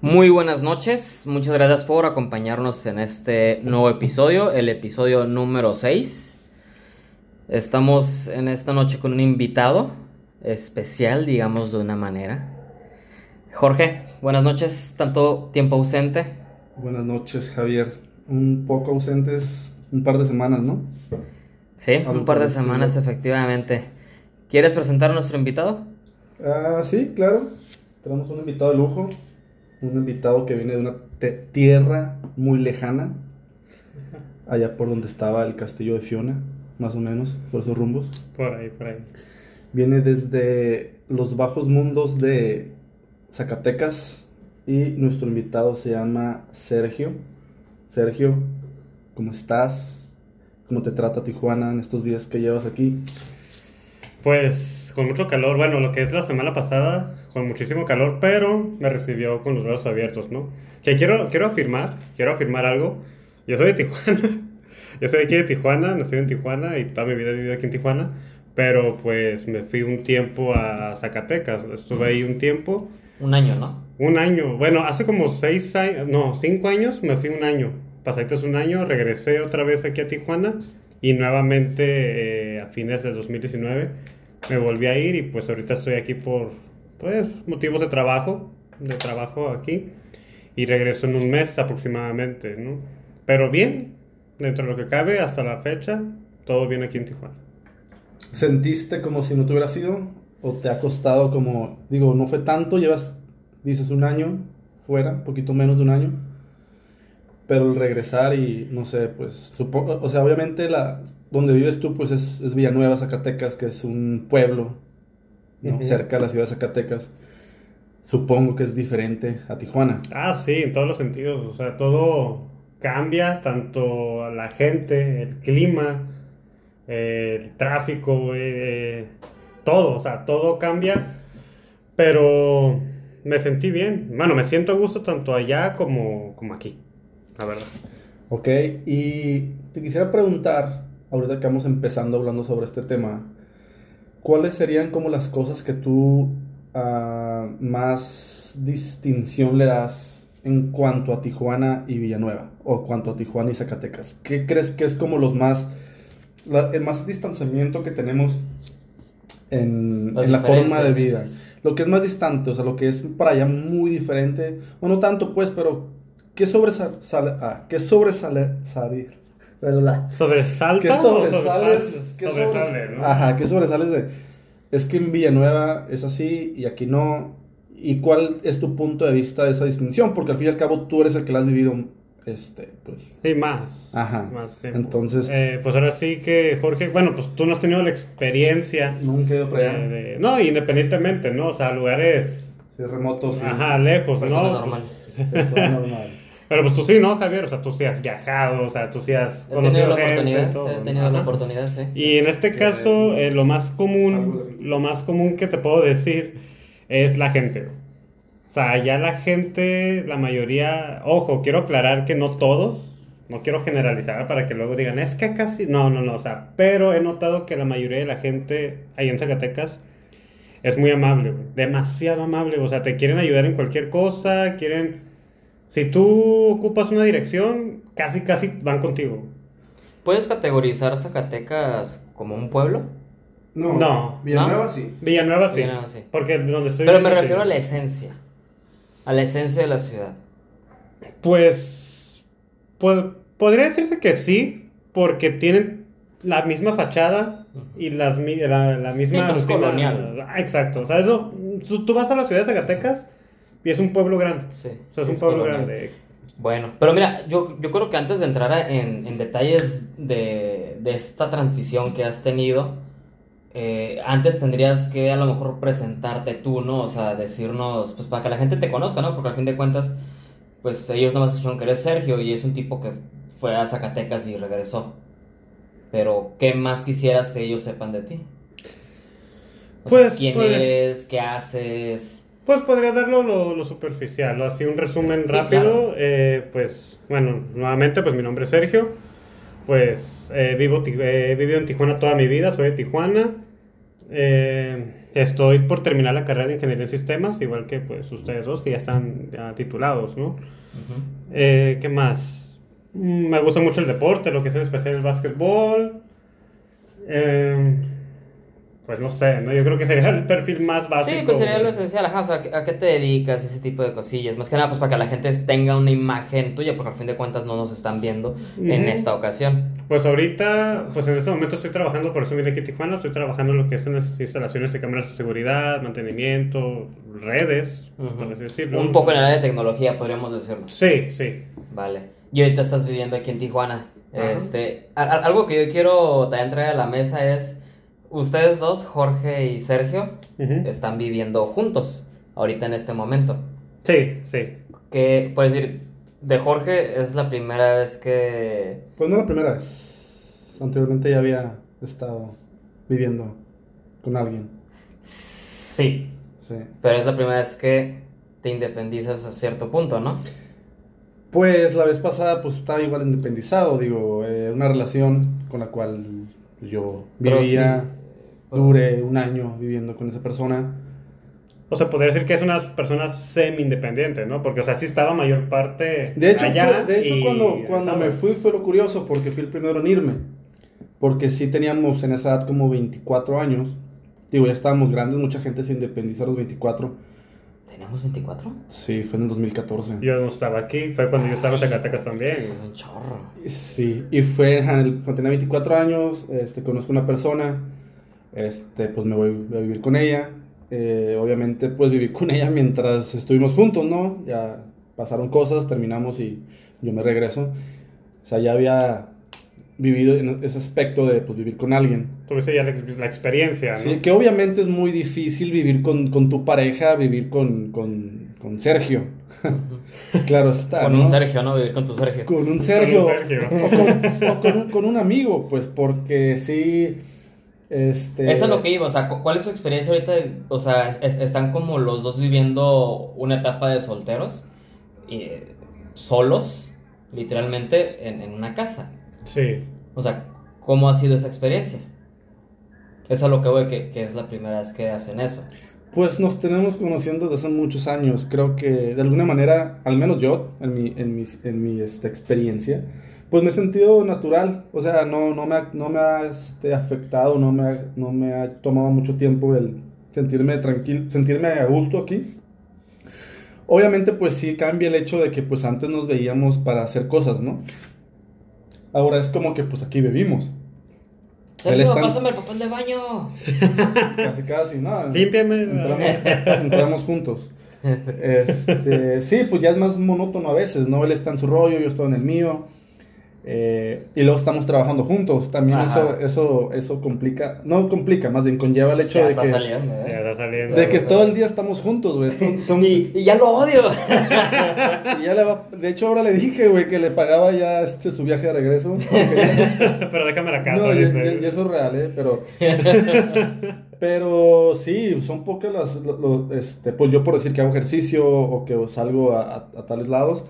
Muy buenas noches, muchas gracias por acompañarnos en este nuevo episodio, el episodio número 6. Estamos en esta noche con un invitado especial, digamos de una manera. Jorge, buenas noches, tanto tiempo ausente. Buenas noches, Javier. Un poco ausentes, un par de semanas, ¿no? Sí, un par de semanas, efectivamente. ¿Quieres presentar a nuestro invitado? Ah, sí, claro. Tenemos un invitado de lujo, un invitado que viene de una tierra muy lejana, allá por donde estaba el castillo de Fiona, más o menos, por esos rumbos. Por ahí, por ahí. Viene desde los bajos mundos de Zacatecas y nuestro invitado se llama Sergio. Sergio, ¿cómo estás? ¿Cómo te trata Tijuana en estos días que llevas aquí? Pues con mucho calor, bueno, lo que es la semana pasada, con muchísimo calor, pero me recibió con los brazos abiertos, ¿no? Que quiero, quiero afirmar, quiero afirmar algo. Yo soy de Tijuana, yo soy de aquí de Tijuana, nací en Tijuana y toda mi vida he vivido aquí en Tijuana, pero pues me fui un tiempo a Zacatecas, estuve ahí un tiempo. Un año, ¿no? Un año, bueno, hace como seis años, no, cinco años me fui un año pasaditos un año, regresé otra vez aquí a Tijuana y nuevamente eh, a fines del 2019 me volví a ir y pues ahorita estoy aquí por pues motivos de trabajo, de trabajo aquí y regreso en un mes aproximadamente, ¿no? Pero bien, dentro de lo que cabe hasta la fecha, todo bien aquí en Tijuana. ¿Sentiste como si no te hubiera sido? ¿O te ha costado como, digo, no fue tanto, llevas, dices, un año fuera, un poquito menos de un año? pero el regresar y no sé, pues supongo, o sea, obviamente la donde vives tú pues es, es Villanueva, Zacatecas, que es un pueblo ¿no? cerca de la ciudad de Zacatecas. Supongo que es diferente a Tijuana. Ah, sí, en todos los sentidos, o sea, todo cambia, tanto la gente, el clima, el tráfico, eh, todo, o sea, todo cambia, pero me sentí bien, bueno, me siento a gusto tanto allá como, como aquí la verdad. Ok, y te quisiera preguntar, ahorita que vamos empezando hablando sobre este tema, ¿cuáles serían como las cosas que tú uh, más distinción le das en cuanto a Tijuana y Villanueva? O cuanto a Tijuana y Zacatecas. ¿Qué crees que es como los más, la, el más distanciamiento que tenemos en, en la forma de vida? Lo que es más distante, o sea, lo que es para allá muy diferente, o no tanto pues, pero ¿Qué sobresale? Ah, ¿qué sobresale? Salir. ¿Sobresalta? ¿Qué sobresales? ¿Qué sobresale, ¿no? Ajá, ¿qué sobresales de.? Es que en Villanueva es así y aquí no. ¿Y cuál es tu punto de vista de esa distinción? Porque al fin y al cabo tú eres el que la has vivido, este, pues... Sí, más. Ajá. Más tiempo. Entonces... Eh, pues ahora sí que, Jorge, bueno, pues tú no has tenido la experiencia... Nunca he ido para allá. no, independientemente, ¿no? O sea, lugares... Sí, remotos. Ajá, lejos, pues ¿no? Es normal. Eso es normal. Pero pues tú sí, ¿no, Javier? O sea, tú sí has viajado, o sea, tú sí has conocido he tenido la oportunidad, He tenido la oportunidad, sí. Y en este caso, eh, lo más común, lo más común que te puedo decir es la gente. O sea, ya la gente, la mayoría, ojo, quiero aclarar que no todos, no quiero generalizar para que luego digan, es que casi, no, no, no, o sea, pero he notado que la mayoría de la gente ahí en Zacatecas es muy amable, demasiado amable, o sea, te quieren ayudar en cualquier cosa, quieren si tú ocupas una dirección, casi, casi van contigo. ¿Puedes categorizar Zacatecas como un pueblo? No. No. Villanueva sí. Villanueva sí. Villanueva sí. Porque donde estoy. Pero me refiero a la esencia. A la esencia de la ciudad. Pues. podría decirse que sí, porque tienen la misma fachada y las, la, la misma. Sí, colonial. Exacto. O sea, eso, tú, tú vas a la ciudad de Zacatecas y es un pueblo grande. Sí. O sea, es un pueblo grande. Bueno, pero mira, yo, yo creo que antes de entrar en, en detalles de, de, esta transición que has tenido, eh, antes tendrías que a lo mejor presentarte tú, ¿no? O sea, decirnos, pues para que la gente te conozca, ¿no? Porque al fin de cuentas, pues ellos no más escucharon que eres Sergio y es un tipo que fue a Zacatecas y regresó. Pero, ¿qué más quisieras que ellos sepan de ti? O pues, sea, ¿quién pues, eres? ¿Qué haces? Pues podría darlo lo, superficial, así un resumen rápido. Eh, pues bueno, nuevamente, pues mi nombre es Sergio. Pues eh, vivo, he vivido en Tijuana toda mi vida, soy de Tijuana. Eh, estoy por terminar la carrera de Ingeniería en Sistemas, igual que pues ustedes dos, que ya están ya titulados, ¿no? Eh, ¿Qué más? Mm, Me gusta mucho el deporte, lo que es en especial el básquetbol. Eh, pues no sé, ¿no? Yo creo que sería el perfil más básico. Sí, pues sería lo esencial, ajá, o sea, ¿a qué te dedicas? Ese tipo de cosillas. Más que nada, pues para que la gente tenga una imagen tuya, porque al fin de cuentas no nos están viendo en esta ocasión. Pues ahorita, pues en este momento estoy trabajando, por eso vine aquí a Tijuana, estoy trabajando en lo que es en las instalaciones de cámaras de seguridad, mantenimiento, redes, por así decirlo. Un poco en el área de tecnología, podríamos decirlo. Sí, sí. Vale. Y ahorita estás viviendo aquí en Tijuana. Este, algo que yo quiero también traer a la mesa es, ustedes dos, Jorge y Sergio, están viviendo juntos ahorita en este momento. Sí, sí. Que, puedes decir, de Jorge es la primera vez que... Pues no la primera vez. Anteriormente ya había estado viviendo con alguien. Sí, Sí. pero es la primera vez que te independizas a cierto punto, ¿no? Pues la vez pasada pues estaba igual independizado, digo, eh, una relación con la cual yo vivía. Duré un año viviendo con esa persona. O sea, podría decir que es una persona semi-independiente, ¿no? Porque, o sea, sí estaba mayor parte De hecho, allá. fue- de hecho y- cuando, cuando me fui fue lo curioso porque fui el primero en irme. Porque sí teníamos en esa edad como 24 años. Digo, ya estábamos grandes, mucha gente se independizó a los 24. ¿Tenemos 24? Sí, fue en el 2014. Yo no estaba aquí, fue cuando yo estaba en Zacatecas también. Es un chorro. Sí, y fue cuando tenía 24 años, este, conozco una persona, este, pues me voy a vivir con ella. Eh, obviamente, pues viví con ella mientras estuvimos juntos, ¿no? Ya pasaron cosas, terminamos y yo me regreso. O sea, ya había vivido en ese aspecto de pues, vivir con alguien. Tuviste ya la, la experiencia, ¿no? Sí, que obviamente es muy difícil vivir con, con tu pareja, vivir con, con, con Sergio. claro está. Con ¿no? un Sergio, ¿no? Vivir con tu Sergio. Con un Sergio. Con un Sergio. O, con, o con un, con un amigo, pues, porque sí. Este. Eso es lo que iba, o sea, cu- ¿cuál es su experiencia ahorita? O sea, es- están como los dos viviendo una etapa de solteros, y, solos, literalmente, en, en una casa. Sí. O sea, ¿cómo ha sido esa experiencia? Es lo que voy, que, que es la primera vez que hacen eso. Pues nos tenemos conociendo desde hace muchos años. Creo que de alguna manera, al menos yo, en mi, en mi, en mi este, experiencia, pues me he sentido natural. O sea, no, no me ha, no me ha este, afectado, no me ha, no me ha tomado mucho tiempo el sentirme tranquilo, sentirme a gusto aquí. Obviamente, pues sí cambia el hecho de que pues antes nos veíamos para hacer cosas, ¿no? Ahora es como que pues aquí vivimos. Sergio, está en- pásame el papel de baño. Casi, casi, ¿no? Límpiame. Entramos, entramos juntos. Este, sí, pues ya es más monótono a veces, ¿no? Él está en su rollo, yo estoy en el mío. Eh, y luego estamos trabajando juntos. También Ajá. eso, eso, eso complica, no complica, más bien conlleva el hecho Ya de está que, saliendo, ¿eh? Ya está saliendo. de que todo el día estamos juntos, güey. Son- son- Y, y ya lo odio. y ya le va- de hecho, ahora le dije, güey, que le pagaba ya este, su viaje de regreso. Pero déjame la casa. No, y, dice. y- y eso es real, ¿eh? Pero, pero sí, son pocas las, lo- lo- este, pues yo por decir que hago ejercicio o que salgo a, a- a tales lados,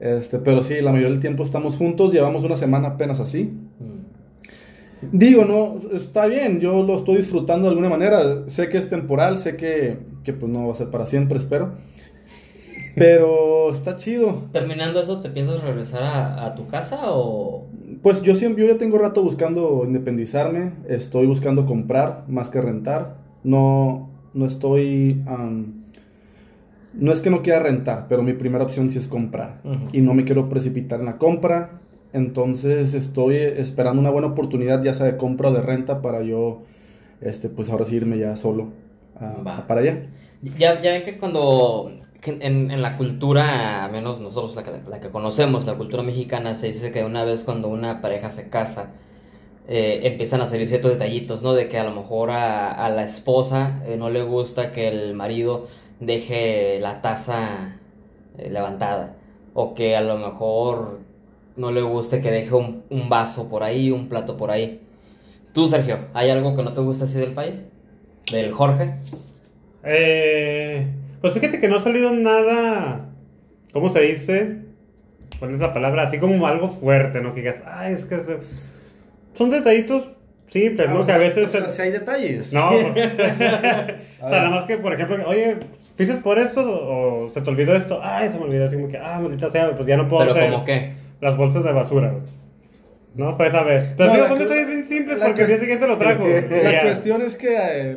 este, pero sí, la mayoría del tiempo estamos juntos, llevamos una semana apenas así. Digo, no, está bien, yo lo estoy disfrutando de alguna manera, sé que es temporal, sé que, que pues no va a ser para siempre, espero, pero está chido. Terminando eso, ¿te piensas regresar a, a tu casa o...? Pues yo siempre, yo ya tengo rato buscando independizarme, estoy buscando comprar más que rentar. No, no estoy, no es que no quiera rentar, pero mi primera opción sí es comprar y no me quiero precipitar en la compra. Entonces estoy esperando una buena oportunidad, ya sea de compra o de renta, para yo, este, pues ahora sí irme ya solo a- Va. a para allá. Ya, ya ven que cuando en, en la cultura, menos nosotros la que, la que conocemos, la cultura mexicana, se dice que una vez cuando una pareja se casa, eh, empiezan a salir ciertos detallitos, ¿no? De que a lo mejor a, a la esposa eh, no le gusta que el marido deje la taza eh, levantada, o que a lo mejor no le guste que deje un, un vaso por ahí, un plato por ahí. Tú, Sergio, ¿hay algo que no te gusta así del país? ¿Del Jorge? Eh, pues fíjate que no ha salido nada. ¿Cómo se dice? ¿Cuál es la palabra? Así como algo fuerte, ¿no? Que digas, ay, es que. se-". Son detallitos simples, Ah, ¿no? Que a veces... o sea, si hay detalles. No. o sea, nada más que, por ejemplo, oye, ¿fuiste por eso o se te olvidó esto? Ay, se me olvidó, así como que, ah, maldita sea, pues ya no puedo Pero hacer como qué. las bolsas de basura, güey. ¿No? Pues esa vez. Pero No, digo, son detalles bien simples porque el día siguiente lo trajo. La ya. cuestión es que, eh,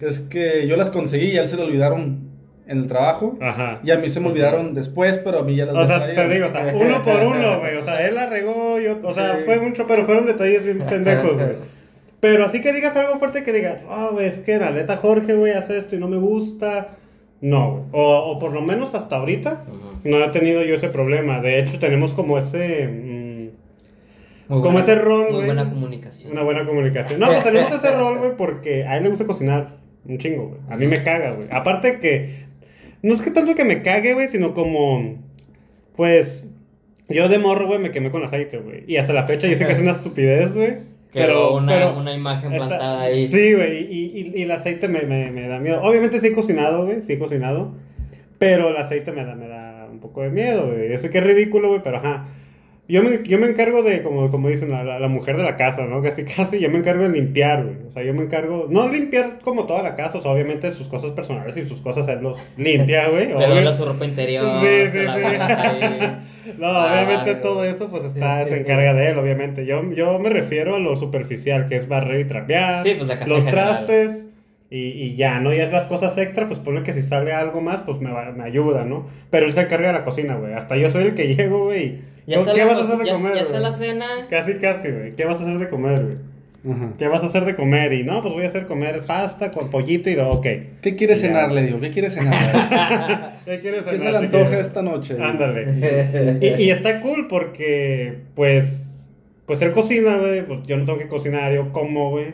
es que yo las conseguí y a él se le olvidaron en el trabajo. Ajá. Y a mí se me olvidaron después, pero a mí ya las O sea, te digo, o sea, uno por uno, güey. O sea, él la regó, yo, o sea, Sí. fue mucho, pero fueron detalles bien pendejos, güey. Pero así que digas algo fuerte que digas, ah, güey, es que la neta Jorge, güey, hace esto y no me gusta. No, güey. O, o por lo menos hasta ahorita no he tenido yo ese problema. De hecho, tenemos como ese. mm, Como buena- ese rol, Muy güey. buena comunicación. Una buena comunicación. No, pues tenemos ese rol, güey, porque a él le gusta cocinar un chingo, güey. A mí me caga, güey. Aparte que, no es que tanto que me cague, güey, sino como, pues, yo de morro, güey, me quemé con aceite, güey. Y hasta la fecha yo sé que es una estupidez, güey. Pero, una, pero una imagen plantada ahí. Sí, güey, y, y- y el aceite me, me, me da miedo. Obviamente sí he cocinado, güey, sí he cocinado. Pero el aceite me da, me da un poco de miedo, güey. Eso que es ridículo, güey, pero ajá. Yo me, yo me encargo de, como, como dicen, la, la- la mujer de la casa, ¿no? Casi, casi, yo me encargo de limpiar, güey. O sea, yo me encargo, no limpiar como toda la casa, o sea, obviamente sus cosas personales y sus cosas él los limpia, güey. Le dobla su ropa interior. Sí, sí, sí. No, Ah, obviamente güey. todo eso pues está, se encarga de él, obviamente. Yo, yo me refiero a lo superficial, que es barrer y trapear, Sí, pues, la casa los general. trastes y, y ya, ¿no? Y es las cosas extra, pues pone que si sale algo más, pues me, va- me ayuda, ¿no? Pero él se encarga de la cocina, güey. Hasta yo soy el que llego, güey. Ya ¿Qué la, vas a hacer de ya- comer? ya está la cena. Casi, casi, güey. ¿Qué vas a hacer de comer, güey? Ajá. ¿Qué vas a hacer de comer? Y no, pues voy a hacer comer pasta con pollito y lo, ok. ¿Qué quieres Ya. cenar? Le digo, ¿qué quieres cenar? ¿Qué quieres ¿Qué se cenar, le antoja esta noche? Ándale. Y, y está cool porque, pues, pues él cocina, güey, pues yo no tengo que cocinar, yo como, güey.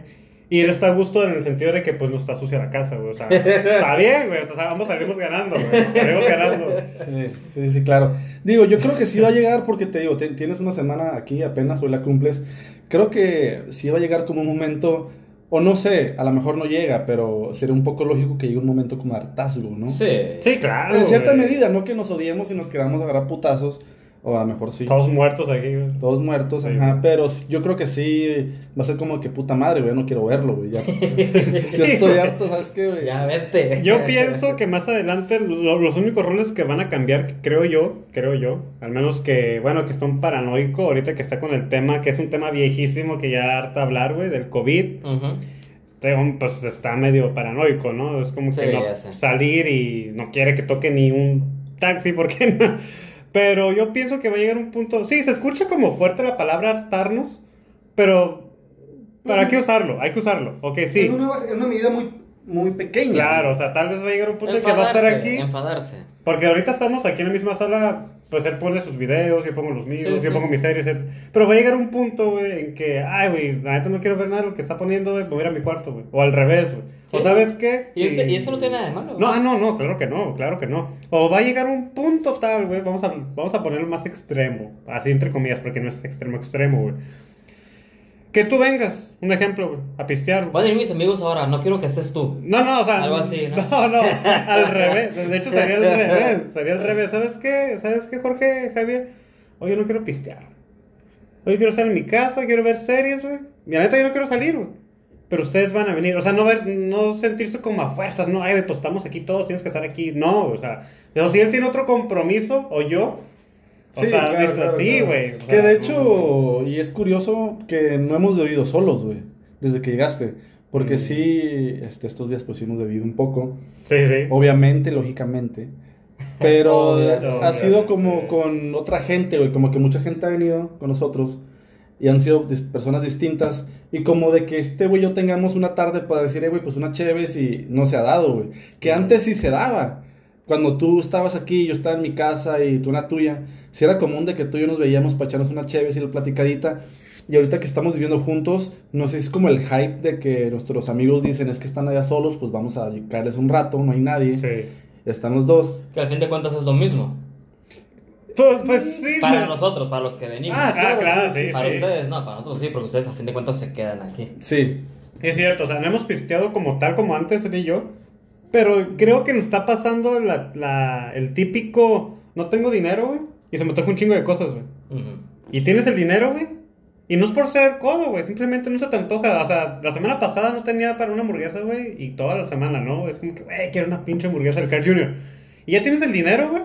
Y él está a gusto en el sentido de que, pues, no está sucia la casa, güey. O sea, está bien, güey. O sea, ambos salimos ganando, güey. Salimos ganando. Sí, sí, sí, claro. Digo, yo creo que sí va a llegar porque te digo, tienes una semana aquí apenas, hoy la cumples. Creo que sí va a llegar como un momento, o no sé, a lo mejor no llega, pero sería un poco lógico que llegue un momento como hartazgo, ¿no? Sí. Sí, claro. En cierta güey. medida, no que nos odiemos y nos queramos agarrar putazos, o a lo mejor sí. Todos muertos aquí, güey. Todos muertos, Sí. ajá, pero yo creo que sí va a ser como que puta madre, güey, no quiero verlo, güey, ya. ya estoy harto, ¿sabes qué, güey? Ya vete. Yo pienso que más adelante lo- los únicos roles que van a cambiar, creo yo, creo yo, al menos que, bueno, que está un paranoico ahorita que está con el tema, que es un tema viejísimo que ya harta hablar, güey, del COVID. Ujú. Este, un, pues está medio paranoico, ¿no? Es como Sí, que no salir y no quiere que toque ni un taxi, ¿por qué no? Pero yo pienso que va a llegar un punto. Sí, se escucha como fuerte la palabra hartarnos, pero ¿para qué usarlo? Hay que usarlo, ok, sí. En una, una medida muy, muy pequeña. Claro, o sea, tal vez va a llegar un punto en que va a estar Enfadarse, aquí. Enfadarse. Porque ahorita estamos aquí en la misma sala, pues él pone sus videos, yo pongo los míos, Sí, yo sí. pongo mis series. él- Pero va a llegar un punto, güey, en que, ay, güey, la neta no quiero ver nada de lo que está poniendo, güey, voy a ir a mi cuarto, güey. O al revés, güey. O sabes qué? Y, y eso no tiene nada de malo. No, ah, no, no, claro que no, claro que no. O va a llegar un punto tal, güey, vamos a, vamos a ponerlo más extremo, así entre comillas, porque no es extremo, extremo, güey. Que tú vengas, un ejemplo, güey, a pistear. Van a ir mis amigos ahora, no quiero que estés tú. No, no, o sea. Algo así, ¿no? No, no, al revés. De hecho, sería al revés. Sería al revés. ¿Sabes qué? ¿Sabes qué, Jorge, Javier? Oye, no quiero pistear. Oye, quiero estar en mi casa, quiero ver series, güey. Y la neta, yo no quiero salir, güey. Pero ustedes van a venir. O sea, no, ver, no sentirse como a fuerzas, no, ay, pues estamos aquí todos, tienes que estar aquí. No, o sea. Pero si él tiene otro compromiso, o yo. O Sí, sea, claro, claro, sí, claro. güey. o Que de no. hecho, y es curioso que no hemos bebido solos, güey, desde que llegaste. Porque Mm. sí, este, estos días pues sí hemos bebido un poco. Sí, sí. Obviamente, lógicamente. Pero Obvio, ha sido como con otra gente, güey. Como que mucha gente ha venido con nosotros. Y han sido personas distintas. Y como de que este güey yo tengamos una tarde para decir, eh, güey, pues una chévere y no se ha dado, güey. Que antes sí se daba. Cuando tú estabas aquí, yo estaba en mi casa y tú en la tuya. Sí era común de que tú y yo nos veíamos para echarnos una chévere y la platicadita. Y ahorita que estamos viviendo juntos, no sé, es como el hype de que nuestros amigos dicen, es que están allá solos, pues vamos a caerles un rato, no hay nadie. Sí. Ya están los dos. Que al fin de cuentas es lo mismo. Pues, pues sí. Para sí. nosotros, para los que venimos. Ah, claro, sí, sí. para sí. ustedes, no, para nosotros sí, porque ustedes a fin de cuentas se quedan aquí. Sí. Es cierto, o sea, no hemos pisteado como tal como antes él y yo. Pero creo que nos está pasando la, la- el típico. No tengo dinero, güey. Y se me toca un chingo de cosas, güey. Y tienes el dinero, güey. Y no es por ser codo, güey. Simplemente no se te antoja. O sea, la semana pasada no tenía para una hamburguesa, güey. Y toda la semana, ¿no? Es como que, güey, quiero una pinche hamburguesa del Carl Jr. Y ya tienes el dinero, güey.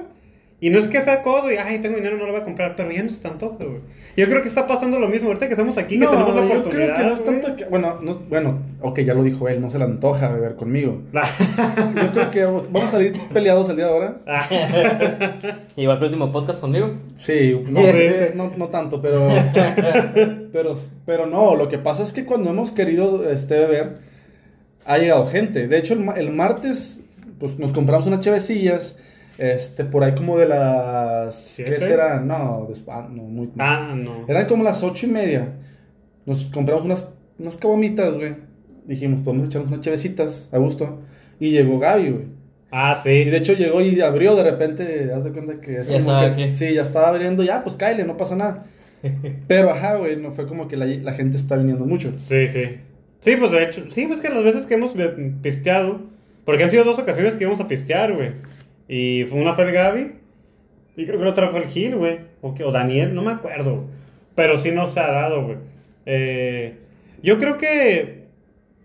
Y no es que sea codo y, ay, tengo dinero, no lo voy a comprar, pero ya no se te antoja, güey. Yo creo que está pasando lo mismo ahorita que estamos aquí, que tenemos la yo oportunidad. creo que no es tanto que, bueno, no, bueno, ok, ya lo dijo él, no se le antoja beber conmigo. Yo creo que vamos a salir peleados el día de ahora. Igual que el último podcast conmigo. Sí, no, no, no tanto, pero, pero, pero no, lo que pasa es que cuando hemos querido este, beber, ha llegado gente. De hecho, el, el martes, pues nos compramos unas chevecillas, este, por ahí como de las... ¿Siete? ¿Qué será? No, ah, no, muy... ah, no. Eran como las ocho y media. Nos compramos unas, unas caguamitas, güey. Dijimos, podemos echarnos unas chevecitas a gusto. Y llegó Gaby, güey. Ah, Y sí. de hecho llegó y abrió de repente, haz de cuenta que es Ya como estaba que- aquí. Sí, ya estaba abriendo, ya, pues cáele, no pasa nada. Pero ajá, güey, no fue como que la, la gente está viniendo mucho. Sí, sí. Sí, pues de hecho, sí, pues que las veces que hemos pisteado, porque han sido dos ocasiones que íbamos a pistear, güey. Y fue una fue el Gaby, y creo que la otra fue el Gil, güey. O, o Daniel, no me acuerdo. Pero sí nos ha dado, güey. Eh, yo creo que.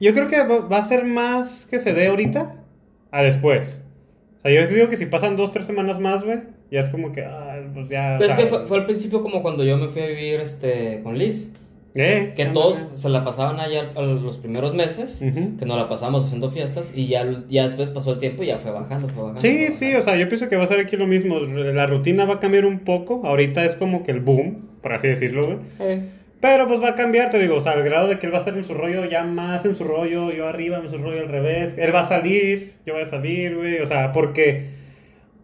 Yo creo que va a ser más que se dé ahorita a después. O sea, yo digo que si pasan dos, tres semanas más, güey, ya es como que, ah, pues ya. Pero es que fue, fue al principio como cuando yo me fui a vivir este, con Liz. Eh, Que todos se la pasaban allá los primeros meses, que nos la pasamos haciendo fiestas y ya, ya después pasó el tiempo y ya fue bajando, fue bajando. Sí, fue sí, o sea, yo pienso que va a ser aquí lo mismo. La rutina va a cambiar un poco. Ahorita es como que el boom, por así decirlo, güey. Eh, Pero pues va a cambiar, te digo, o sea, al grado de que él va a estar en su rollo, ya más en su rollo, yo arriba en su rollo al revés. Él va a salir, yo voy a salir, güey. O sea, porque.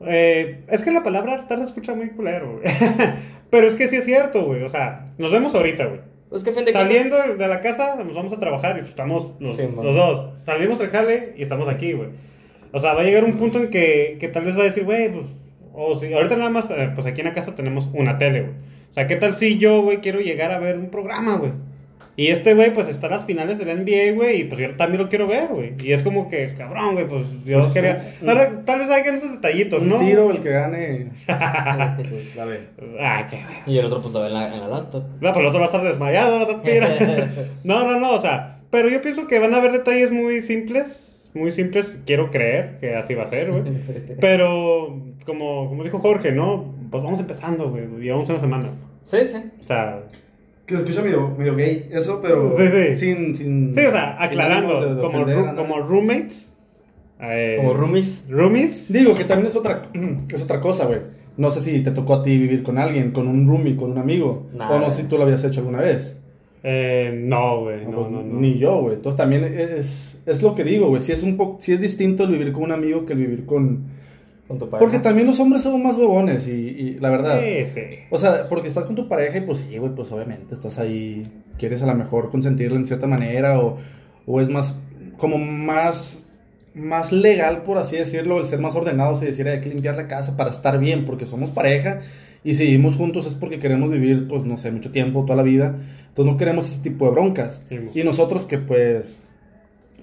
eh, es que la palabra hartar se escucha muy culero, güey. Pero es que sí es cierto, güey. O sea, nos vemos ahorita, güey. Pues que a fin de Saliendo cuentas- de la casa, nos vamos a trabajar y pues, estamos los, Sí, man. los dos. Salimos del jale y estamos aquí, güey. O sea, va a llegar un punto en que, que tal vez va a decir, güey, pues, o si, ahorita nada más, eh, pues aquí en la casa tenemos una tele, güey. O sea, ¿qué tal si yo, güey, quiero llegar a ver un programa, güey? Y este, güey, pues está en las finales del NBA, güey, y pues yo también lo quiero ver, güey. Y es como que, cabrón, güey, pues yo Pues, quería... un- Tal, tal vez hayan esos detallitos, Un ¿no? tiro, el que gane, pues, la ve. Ah, qué... Y el otro pues lo ve en la, en la laptop. No, pero el otro va a estar desmayado, no tira. No, no, no, o sea, pero yo pienso que van a haber detalles muy simples, muy simples, quiero creer que así va a ser, güey. Pero, como, como dijo Jorge, ¿no? Pues vamos empezando, güey, llevamos una semana. Sí, sí. O sea, Que se escucha medio, medio gay, eso, pero Sí, sí. sin, sin... sí, o sea, aclarando, como, ru- como roommates. eh, Como roomies. Roomies. Digo que también es otra, es otra cosa, güey. No sé si te tocó a ti vivir con alguien, con un roomie, con un amigo. Nah, o no sé si tú lo habías hecho alguna vez. Eh, no, güey, no, no, no. Ni yo, güey. Entonces también es, es lo que digo, güey. Si es un poco, si es distinto el vivir con un amigo que el vivir con... Con tu pareja. Porque también los hombres son más huevones y, y la verdad... Sí, sí. O sea, porque estás con tu pareja y pues sí, güey, pues obviamente estás ahí, quieres a lo mejor consentirla en cierta manera o, o es más, como más, más legal, por así decirlo, el ser más ordenados y decir hay que limpiar la casa para estar bien, porque somos pareja y si vivimos juntos es porque queremos vivir, pues no sé, mucho tiempo, toda la vida, entonces no queremos ese tipo de broncas. Sí, mo. Y nosotros que pues,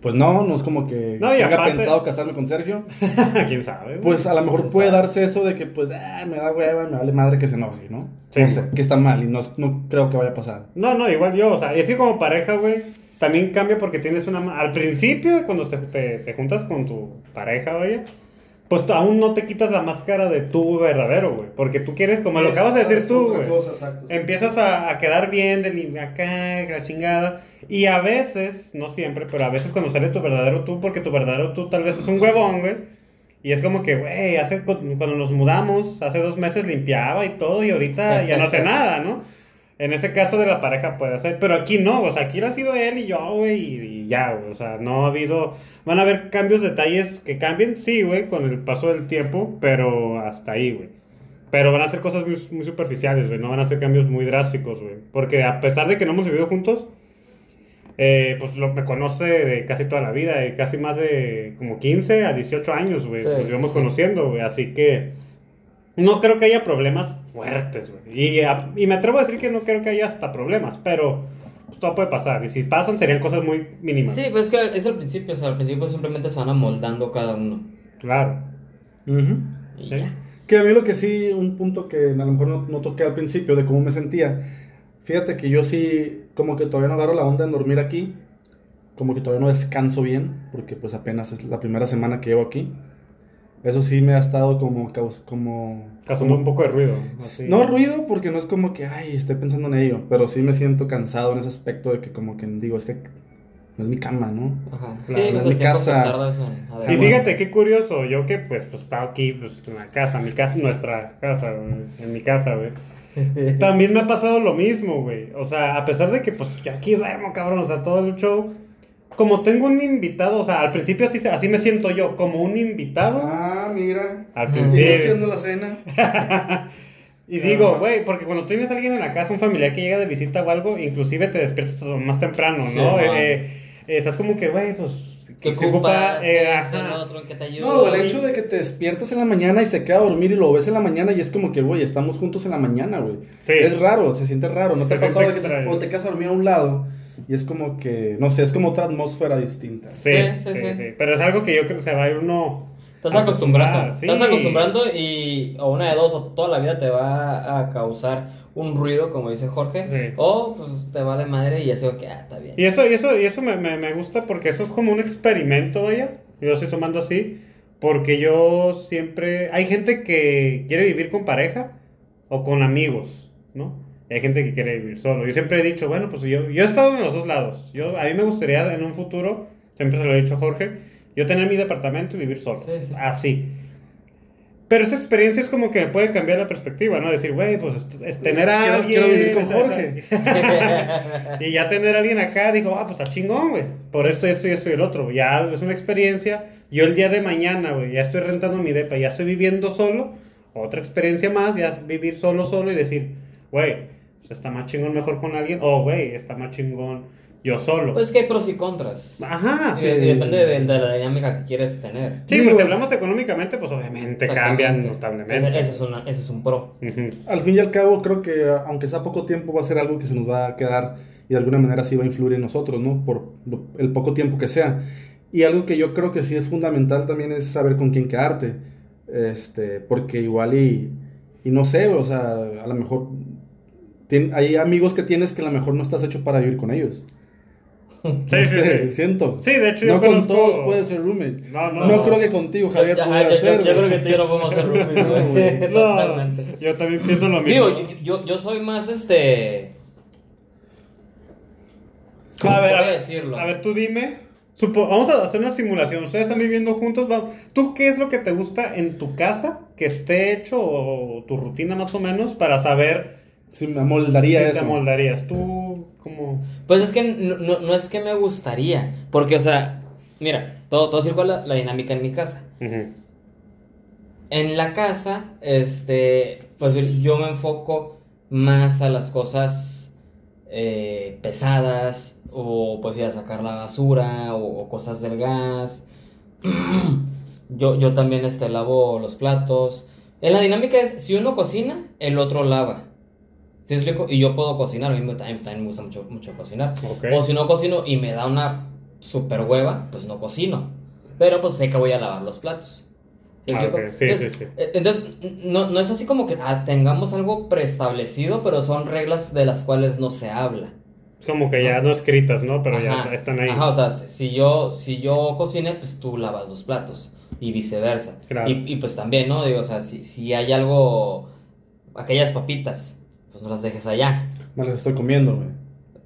pues no, no es como que No, tenga aparte- pensado casarme con Sergio. ¿Quién sabe? güey? Pues a lo mejor ¿Quién puede sabe? darse eso de que, pues, ah, me da hueva, me vale madre que se enoje, ¿no? Sí. Que está mal y no, no creo que vaya a pasar. No, no, igual yo, o sea, y así como pareja, güey, también cambia porque tienes una... Al principio, cuando te, te, te juntas con tu pareja, vaya, pues aún no te quitas la máscara de tu verdadero, güey, porque tú quieres, como lo acabas de decir tú, güey, empiezas a, a quedar bien, de acá, la chingada, y a veces, no siempre, pero a veces cuando sale tu verdadero tú, porque tu verdadero tú tal vez es un huevón, güey, y es como que, güey, hace, cu- cuando nos mudamos, hace dos meses limpiaba y todo, y ahorita ya no hace nada, ¿no? En ese caso de la pareja puede ser, pero aquí no, o sea, aquí ha sido él y yo, güey, y, y ya, güey, o sea, no ha habido, van a haber cambios, detalles que cambien, sí, güey, con el paso del tiempo, pero hasta ahí, güey. Pero van a ser cosas muy, muy superficiales, güey, no van a ser cambios muy drásticos, güey, porque a pesar de que no hemos vivido juntos, eh, pues lo, me conoce de casi toda la vida, de casi más de como 15 a 18 años, güey, Sí, nos íbamos sí. conociendo, güey, así que no creo que haya problemas fuertes, güey. Y, y me atrevo a decir que no creo que haya hasta problemas, pero pues, todo puede pasar. Y si pasan, serían cosas muy mínimas. Sí, pues es que es al principio, o sea, al principio simplemente se van amoldando cada uno. Claro. Y Sí. ya. Que a mí lo que sí, un punto que a lo mejor no, no toqué al principio de cómo me sentía, Fíjate que yo sí, como que todavía no agarro la onda en dormir aquí. Como que todavía no descanso bien, porque pues apenas es la primera semana que llevo aquí. Eso sí me ha estado como... caus- como Causando un poco de ruido. así. No ruido, porque no es como que, ay, estoy pensando en ello. Pero sí me siento cansado en ese aspecto de que como que digo, es que no es mi cama, ¿no? Ajá. Claro, sí, en pues mi casa. en Y fíjate qué curioso, yo que pues, pues estaba aquí pues, en la casa, mi casa, nuestra casa, güey, en mi casa, güey. También me ha pasado lo mismo, güey. O sea, a pesar de que pues yo aquí duermo, cabrón, o sea, todo el show. Como tengo un invitado, o sea, al principio así, se- así me siento yo, como un invitado. Ah, mira. Al principio. haciendo la cena. Y digo, güey, porque cuando tienes a alguien en la casa, un familiar que llega de visita o algo, inclusive te despiertas más temprano, Sí, ¿no? man. Eh, eh, estás como que, güey, pues... ¿Qué se ocupas? eh, otro, ¿en qué te? No, el hecho de que te despiertas en la mañana y se queda a dormir y lo ves en la mañana y es como que, güey, estamos juntos en la mañana, güey. Sí. Es raro, se siente raro. ¿No te ha pasado de que te- o te quedas a dormir a un lado y es como que, no sé, es como otra atmósfera distinta? Sí, Sí, sí, sí, sí, sí. Pero es algo que yo creo que se va a ir uno... Estás acostumbrando. sí. Estás acostumbrando y o una de dos, o toda la vida te va a causar un ruido, como dice Jorge, Sí. o pues te va de madre y así que ah, está bien. Y eso, y eso, y eso me, me, me gusta porque eso es como un experimento, vaya. Yo lo estoy tomando así. Porque yo siempre. Hay gente que quiere vivir con pareja o con amigos, ¿no? Hay gente que quiere vivir solo. Yo siempre he dicho, bueno, pues yo, yo he estado en los dos lados. Yo, a mí me gustaría en un futuro, siempre se lo he dicho a Jorge, yo tener mi departamento y vivir solo. Sí, sí. Así. Pero esa experiencia es como que me puede cambiar la perspectiva, ¿no? Decir, güey, pues es, es tener a Quiero- alguien. quiero vivir con Jorge. y ya tener a alguien acá, dijo, ah, pues está chingón, güey. Por esto, esto y esto y el otro. Ya es una experiencia. Yo el día de mañana, güey, ya estoy rentando mi depa, ya estoy viviendo solo. Otra experiencia más, ya vivir solo, solo y decir, güey, pues está más chingón mejor con alguien. O, güey, está más chingón yo solo. Pues que hay pros y contras. Ajá, Sí, sí. y depende de, de la dinámica que quieres tener. Sí, Digo- pues si hablamos económicamente, pues obviamente cambian notablemente. Ese, ese es una- ese es un pro. Al fin y al cabo, creo que aunque sea poco tiempo, va a ser algo que se nos va a quedar y de alguna manera sí va a influir en nosotros, ¿no? Por lo- el poco tiempo que sea. Y algo que yo creo que sí es fundamental también es saber con quién quedarte. Este, porque igual y, y no sé, o sea, a lo mejor tien- hay amigos que tienes que a lo mejor no estás hecho para vivir con ellos. Sí, No sí, sé, sí. Siento. Sí, de hecho yo no con conozco- todos puedes ser roommate. No, No, no. creo que contigo, Javier, yo- ser. yo, güey. creo que tú y yo no podemos ser. No, Totalmente. yo también pienso lo mismo. Digo, yo, yo, yo soy más este. ¿Cómo a ver, a decirlo? a ver, tú dime. Supo- vamos a hacer una simulación. Ustedes están viviendo juntos. Vamos. ¿Tú qué es lo que te gusta en tu casa que esté hecho o tu rutina más o menos para saber Sí, me amoldaría si eso. te amoldarías? Tú, como. Pues es que no, no, no es que me gustaría. Porque, o sea, mira, todo, todo circula la, la dinámica en mi casa. En la casa, este, pues yo me enfoco más a las cosas eh, pesadas, o pues ir a sacar la basura, o, o cosas del gas. yo, yo también este, lavo los platos. En la dinámica es, si uno cocina, el otro lava. ¿Sí explico? Y yo puedo cocinar, a mí me- también, también me gusta mucho, mucho cocinar. O si no cocino y me da una super hueva, pues no cocino. Pero pues sé que voy a lavar los platos. ¿Sí Ah. Sí, entonces, sí, eh, entonces, no, no es así como que ah, tengamos algo preestablecido, pero son reglas de las cuales no se habla. Como que ya no escritas, ¿no? Pero Ajá. ya están ahí. Ajá, o sea, si si yo, si yo cocine, pues tú lavas los platos. Y viceversa. Claro. Y, y, pues también, ¿no? Digo, o sea, si, si hay algo, aquellas papitas, pues no las dejes allá. Me las estoy comiendo, güey.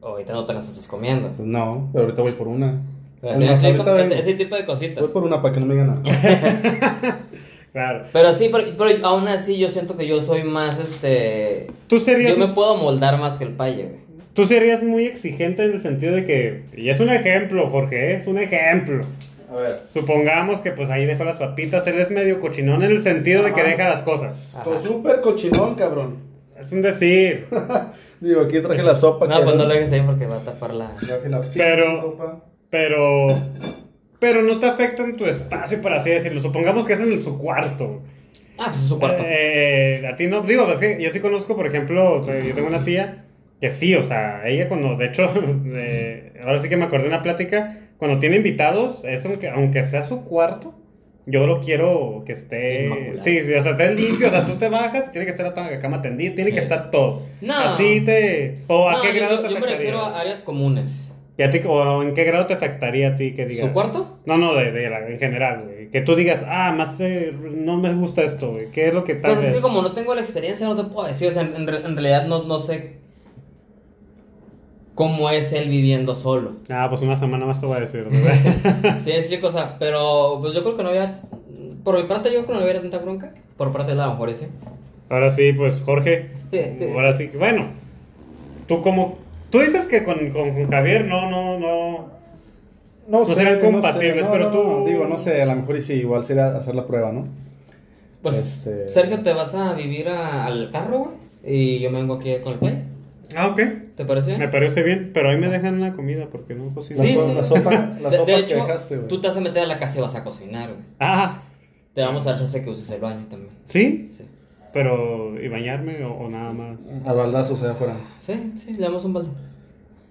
Ahorita no te las estás comiendo. Pues no, pero ahorita voy por una. Pero Es sí, más, sí, ahorita como ese, tipo de cositas. Voy por una para que no me digan nada. Claro. Pero sí, pero, pero aún así yo siento que yo soy más, este... Tú serías. Yo me puedo moldar más que el paye, güey. Tú serías muy exigente en el sentido de que. Y es un ejemplo, Jorge, es un ejemplo. A ver. Supongamos que pues ahí dejó las papitas, él es medio cochinón en el sentido de que deja las cosas. Pues súper cochinón, cabrón. Es un decir. Digo, aquí traje la sopa. No, pues no lo dejes ahí porque va a tapar la... Traje la pinche Pero- sopa. Pero. Pero no te afecta en tu espacio, por así decirlo. Supongamos que es en su cuarto. Ah, pues es su cuarto. Eh, a ti no. Digo, es que yo sí conozco, por ejemplo, yo tengo una tía que sí, o sea, ella cuando, de hecho, de- ahora sí que me acordé de una plática, cuando tiene invitados, es aunque, aunque sea su cuarto, Yo lo quiero que esté. Inmaculado. Sí, sí, o sea, esté limpio. O sea, tú te bajas, tiene que estar la cama tendida, tiene que estar todo. No. A ti te. ¿O a No, qué yo- grado yo, te yo me afectaría? refiero a áreas comunes. ¿Y a ti, o en qué grado te afectaría a ti que digas? ¿Su cuarto? No, no, de, de la- en general, güey. Que tú digas, ah, más eh, no me gusta esto, güey. ¿Qué es lo que tal Pues es que como no tengo la experiencia, no te puedo decir. O sea, en, re- en realidad no, no sé cómo es él viviendo solo. Ah, pues una semana más te voy a decir, ¿verdad? Sí, explico, o sea, pero pues yo creo que no había. Por mi parte, yo creo que no había tanta bronca. Por parte de la mejor ese. Ahora sí, pues Jorge. Ahora sí. Bueno, tú como. Tú dices que con, con, con Javier no, no, no. No, No serán compatibles, pero tú- Digo, no sé, a lo mejor y sí, igual sería hacer la prueba, ¿no? Pues, Este- Sergio, te vas a vivir a- al carro, güey. Y yo me vengo aquí con el pay. Ah, ok. ¿Te parece bien? Me parece bien, pero ahí me dejan una comida porque no cocino. La Sí, so- sí. la sopa- la de, sopa de que hecho, dejaste, güey. tú te vas a meter a la casa y vas a cocinar, güey. Ah, Te vamos a dar chance que uses el baño también. ¿sí? Sí. Pero, ¿y bañarme o, o nada más? A baldazos allá afuera. Sí, sí, le damos un balde.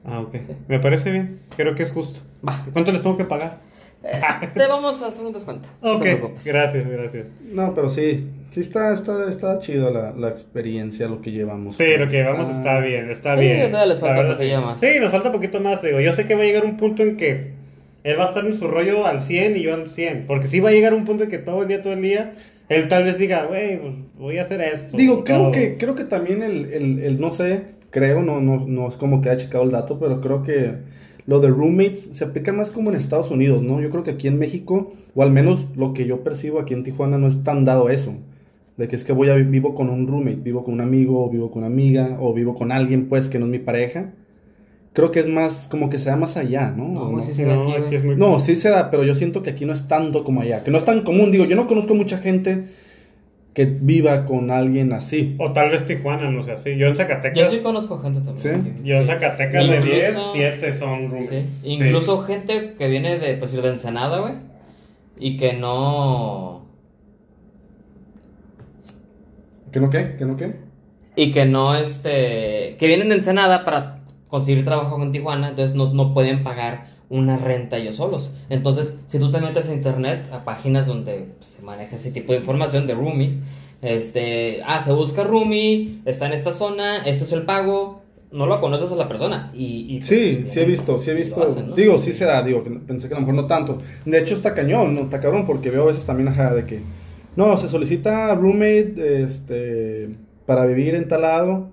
Ah, ok. Sí. Me parece bien. Creo que es justo. Va. ¿Cuánto les tengo que pagar? Eh, te vamos a hacer un descuento. No Ok, te gracias, gracias. No, pero sí, sí está, está, está chido la, la experiencia, lo que llevamos. Sí, lo que llevamos está bien, está Sí, bien. les falta sí. más. Sí, nos falta poquito más, digo. Yo sé que va a llegar un punto en que él va a estar en su rollo al 100 y yo al 100. Porque sí va a llegar un punto en que todo el día, todo el día, él tal vez diga, güey, pues voy a hacer esto. Digo, creo todo. que, creo que también el, el, el no sé, creo, no, no, no es como que haya checado el dato, pero creo que lo de roommates se aplica más como en Estados Unidos, ¿no? Yo creo que aquí en México, o al menos lo que yo percibo aquí en Tijuana, no es tan dado eso. De que es que voy a vi- vivo con un roommate, vivo con un amigo, o vivo con una amiga, o vivo con alguien, pues, que no es mi pareja. Creo que es más, como que se da más allá, ¿no? No, ¿O güey, sí se da No, aquí, aquí es muy... No, sí se da, pero yo siento que aquí no es tanto como allá. Que no es tan común. Digo, yo no conozco mucha gente que viva con alguien así. O tal vez Tijuana, no sé así. Yo en Zacatecas, Yo sí conozco gente también. ¿Sí? yo en Sí. Zacatecas de 10, Incluso- 7 son roommates. Sí. Incluso gente que viene de, pues, de Ensenada, güey. Y que no. ¿Que no qué? ¿Que no qué? Y que no, este. Que vienen de Ensenada para conseguir trabajo en Tijuana. Entonces no, no pueden pagar una renta ellos solos. Entonces, si tú te metes a internet, a páginas donde pues, se maneja ese tipo de información de roomies. Este. Ah, se busca roomie. Está en esta zona. Esto es el pago. No lo conoces a la persona. Y, y, pues, Sí, sí he visto, sí he visto. hacen, ¿no? Digo, sí se da, digo, pensé que a lo mejor no tanto. De hecho está cañón, no está cabrón, porque veo a veces también ajá, de que no, se solicita roommate este para vivir en tal lado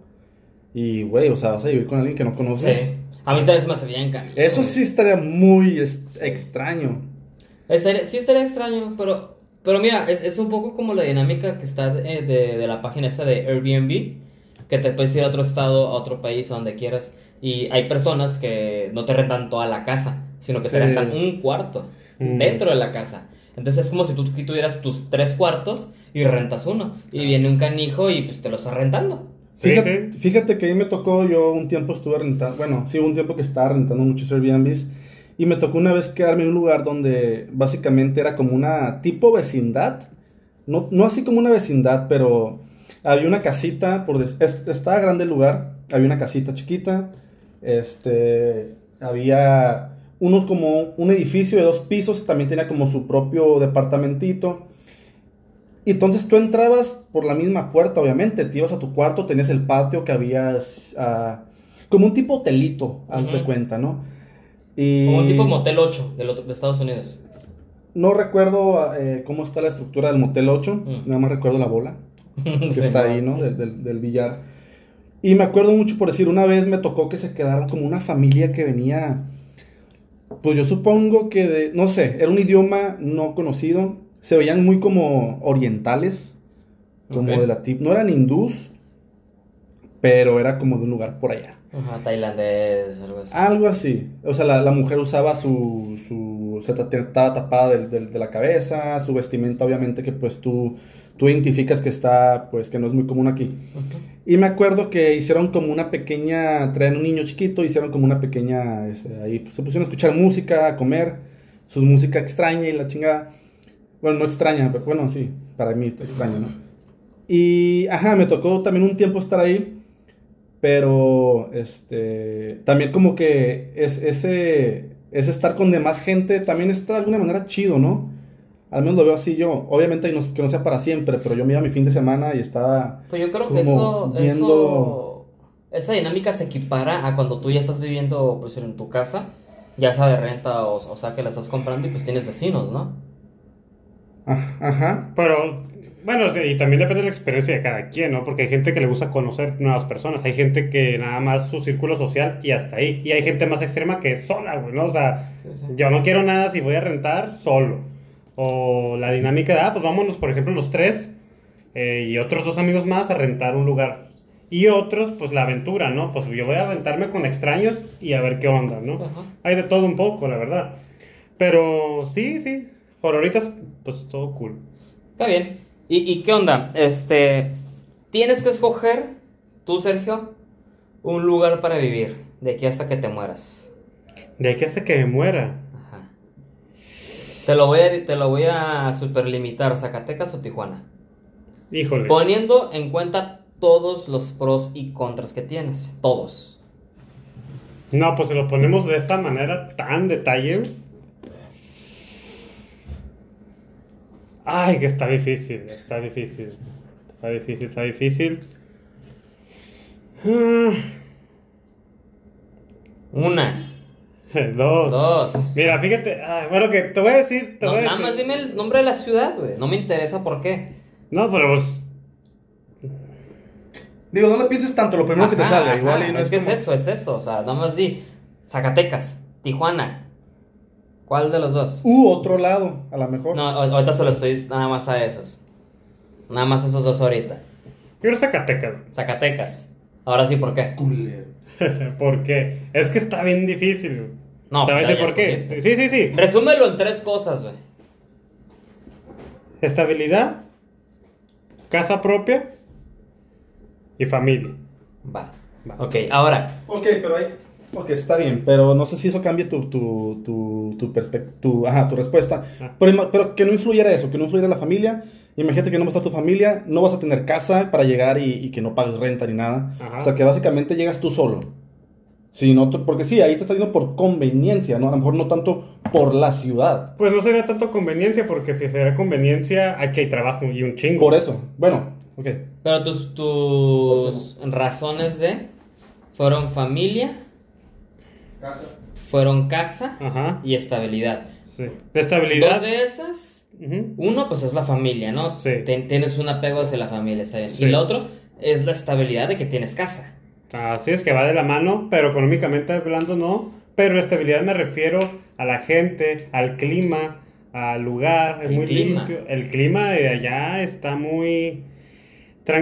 y güey, o sea, vas a vivir con alguien que no conoces. Sí. A mí esta vez me hace bien canijo, Eso güey. sí estaría muy es- extraño. Estaría- sí estaría extraño, pero, pero mira, es, es un poco como la dinámica que está de, de- de la página esta de Airbnb, que te puedes ir a otro estado, a otro país, a donde quieras, y hay personas que no te rentan toda la casa, sino que te rentan un cuarto Mm. dentro de la casa. Entonces es como si tú aquí tuvieras tus tres cuartos y rentas uno, y viene un canijo y pues te lo está rentando. Sí, Fíjate, sí. fíjate que a mí me tocó, yo un tiempo estuve rentando, bueno, sí, hubo un tiempo que estaba rentando muchos Airbnbs y me tocó una vez quedarme en un lugar donde básicamente era como una tipo vecindad, no, no así como una vecindad, pero había una casita, por des- es- estaba grande el lugar, había una casita chiquita, este, había unos como un edificio de dos pisos, también tenía como su propio departamentito. Y entonces tú entrabas por la misma puerta, obviamente, te ibas a tu cuarto, tenías el patio que habías ah, como un tipo hotelito, haz de Ujú. cuenta, ¿no? Y Como un tipo Motel 8 del otro- de Estados Unidos. No recuerdo eh, cómo está la estructura del Motel 8, Mm. nada más recuerdo la bola que Sí, está ahí, ¿no? Del, del- del billar. Y me acuerdo mucho por decir, una vez me tocó que se quedaron como una familia que venía, pues yo supongo que de, no sé, era un idioma no conocido, se veían muy como orientales, como de la tip, no eran hindús, pero era como de un lugar por allá. Ajá, tailandés, algo así. Algo así. O sea, la, la mujer usaba su... su se ta- estaba tapada del- de, la cabeza, su vestimenta obviamente que pues tú, tú identificas que está, pues que no es muy común aquí. Y me acuerdo que hicieron como una pequeña, traen un niño chiquito, hicieron como una pequeña, este, ahí se pusieron a escuchar música, a comer, su música extraña y la chingada. Bueno, no extraña, pero bueno, sí, para mí extraña, ¿no? Y, ajá, me tocó también un tiempo estar ahí, pero, este, también como que es, ese, ese estar con demás gente también está de alguna manera chido, ¿no? Al menos lo veo así yo. Obviamente no- que no sea para siempre, pero yo me iba mi fin de semana y estaba... Pues yo creo que eso, viendo- eso, esa dinámica se equipara a cuando tú ya estás viviendo pues, en tu casa, ya sea de renta o, o sea que la estás comprando y pues tienes vecinos, ¿no? Ah, Ajá. Pero, bueno, y también depende de la experiencia de cada quien, ¿no? Porque hay gente que le gusta conocer nuevas personas, hay gente que nada más su círculo social y hasta ahí. Y hay gente más extrema que es sola, güey, ¿no? O sea, Sí, sí. yo no quiero nada si voy a rentar solo. O la dinámica de, ah, pues vámonos, por ejemplo, los tres eh, y otros dos amigos más a rentar un lugar. Y otros, pues la aventura, ¿no? Pues yo voy a aventarme con extraños y a ver qué onda, ¿no? Ajá. Hay de todo un poco, la verdad. Pero sí, sí. Por ahorita, pues todo cool. Está bien. ¿Y, y qué onda? Este, tienes que escoger, tú Sergio, un lugar para vivir, de aquí hasta que te mueras. De aquí hasta que me muera. Te lo voy a, te lo voy a superlimitar, Zacatecas o Tijuana. Híjole. Poniendo en cuenta todos los pros y contras que tienes. Todos. No, pues si lo ponemos de esa manera tan detalle. Ay, que está difícil, está difícil. Está difícil, está difícil. Ah, Una, Dos. dos. Mira, fíjate. ah, bueno, que te voy a decir. Te No, voy a nada decir- más dime el nombre de la ciudad, güey. No me interesa por qué. No, pero pues. Digo, no le pienses tanto, lo primero que te salga. Igual y no es, que como- es eso, es eso. O sea, nada más di Zacatecas, Tijuana. ¿Cuál de los dos? U otro lado, a lo mejor. No, ahorita se lo estoy nada más a esos. Nada más esos dos ahorita. Yo quiero Zacatecas. Zacatecas. Ahora sí, ¿por qué? ¿Por qué? Es que está bien difícil. No, Te voy a ya- decir ya por qué. Sí, sí, sí. Resúmelo en tres cosas, güey. Estabilidad, casa propia y familia. Va. Va. Ok, ahora. Ok, pero ahí. Ok, está bien, pero no sé si eso cambie tu, tu, tu, tu, tu, ajá, tu respuesta. Ah. Pero, pero que no influyera eso, que no influyera la familia. Imagínate que no va a estar tu familia, no vas a tener casa para llegar y, y que no pagues renta ni nada. Ajá. O sea, que básicamente llegas tú solo. Sí, no, tú- porque sí, ahí te estás yendo por conveniencia, ¿no? A lo mejor no tanto por la ciudad. Pues no sería tanto conveniencia, porque si sería conveniencia, aquí hay trabajo y un chingo. Por eso. Bueno, ok. Pero tus, tus razones de fueron familia, Casa. fueron casa Ajá. y estabilidad. Sí. De estabilidad. Dos de esas, uno pues es la familia, ¿no? Sí. Ten- tienes un apego hacia la familia, está bien. Sí. Y el otro es la estabilidad de que tienes casa. Así es que va de la mano, pero económicamente hablando no. Pero estabilidad me refiero a la gente, al clima, al lugar, es El muy clima. limpio. El clima de allá está muy...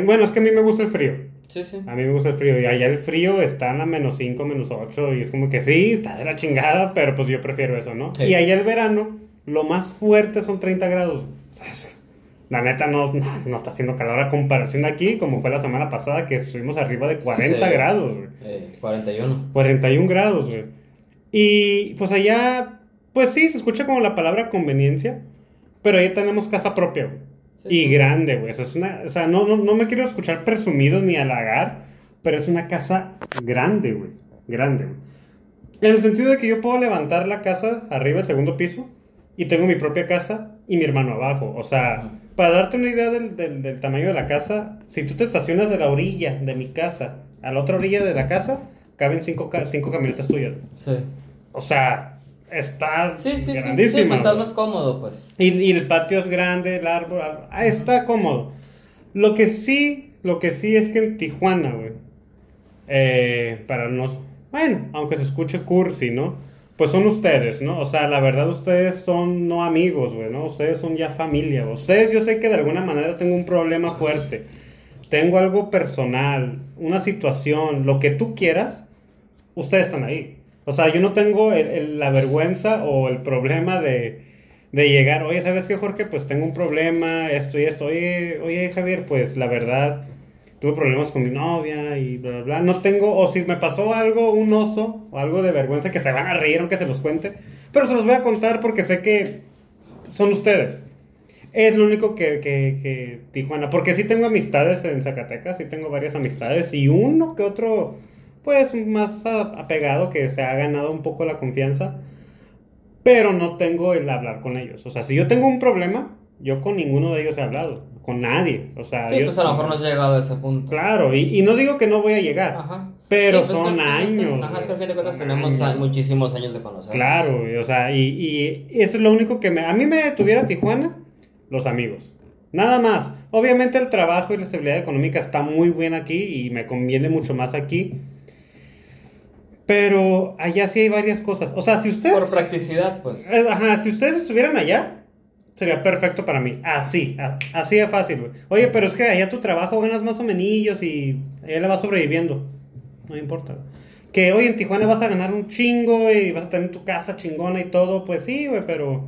Bueno, es que a mí me gusta el frío. Sí, sí. A mí me gusta el frío. Y allá el frío está a menos 5, menos 8. Y es como que sí, está de la chingada, pero pues yo prefiero eso, ¿no? Sí. Y allá el verano, lo más fuerte son 30 grados. O sea, es- la neta no, no, no está haciendo calor a comparación aquí, como fue la semana pasada, que estuvimos arriba de 40 Sí. grados, güey. Eh, 41. 41 grados, güey. Y pues allá, pues sí, se escucha como la palabra conveniencia, pero allá tenemos casa propia, güey. Sí, y sí. grande, güey. O sea, es una, o sea no, no, no me quiero escuchar presumido ni halagar, pero es una casa grande, güey. Grande, güey. En el sentido de que yo puedo levantar la casa arriba, el segundo piso, y tengo mi propia casa y mi hermano abajo. O sea. Para darte una idea del, del- del tamaño de la casa, si tú te estacionas de la orilla de mi casa a la otra orilla de la casa, caben cinco, cinco camionetas tuyas. Sí. O sea, está Sí, sí, sí. Sí, pues estás más cómodo, pues. Y, y el patio es grande, el árbol, ah, está cómodo. Lo que sí, lo que sí es que en Tijuana, güey, eh, para nos, bueno, aunque se escuche cursi, ¿no? Pues son ustedes, ¿no? O sea, la verdad ustedes son no amigos, güey, ¿no? Ustedes son ya familia. Ustedes yo sé que de alguna manera tengo un problema fuerte. Tengo algo personal, una situación, lo que tú quieras, ustedes están ahí. O sea, yo no tengo la vergüenza o el problema de, de llegar, oye, ¿sabes qué, Jorge? Pues tengo un problema, esto y esto. Oye, oye, Javier, pues la verdad, tuve problemas con mi novia y bla, bla, bla. No tengo, o si me pasó algo, un oso o algo de vergüenza que se van a reír aunque se los cuente. Pero se los voy a contar porque sé que son ustedes. Es lo único que, que, que Tijuana, porque sí tengo amistades en Zacatecas, sí tengo varias amistades y uno que otro, pues más apegado, que se ha ganado un poco la confianza. pero no tengo el hablar con ellos. O sea, si yo tengo un problema, yo con ninguno de ellos he hablado, con nadie. O sea, Sí, yo- pues a lo mejor no has llegado a ese punto. Claro, y, y no digo que no voy a llegar, Ajá. pero Sí, pues, son años. Ajá, es que al fin de cuentas tenemos años. muchísimos años de conocer. Claro, o sea, y, y eso es lo único que me... A mí me detuviera Tijuana, los amigos. Nada más. Obviamente el trabajo y la estabilidad económica está muy bien aquí y me conviene mucho más aquí. Pero allá sí hay varias cosas. O sea, si ustedes... Por practicidad, pues. Eh, Ajá, si ustedes estuvieran allá, sería perfecto para mí. Así, a- así de fácil, güey. Oye, pero es que allá tu trabajo ganas más o menos y le vas sobreviviendo. No importa. Que hoy en Tijuana vas a ganar un chingo y vas a tener tu casa chingona y todo, pues sí, güey, pero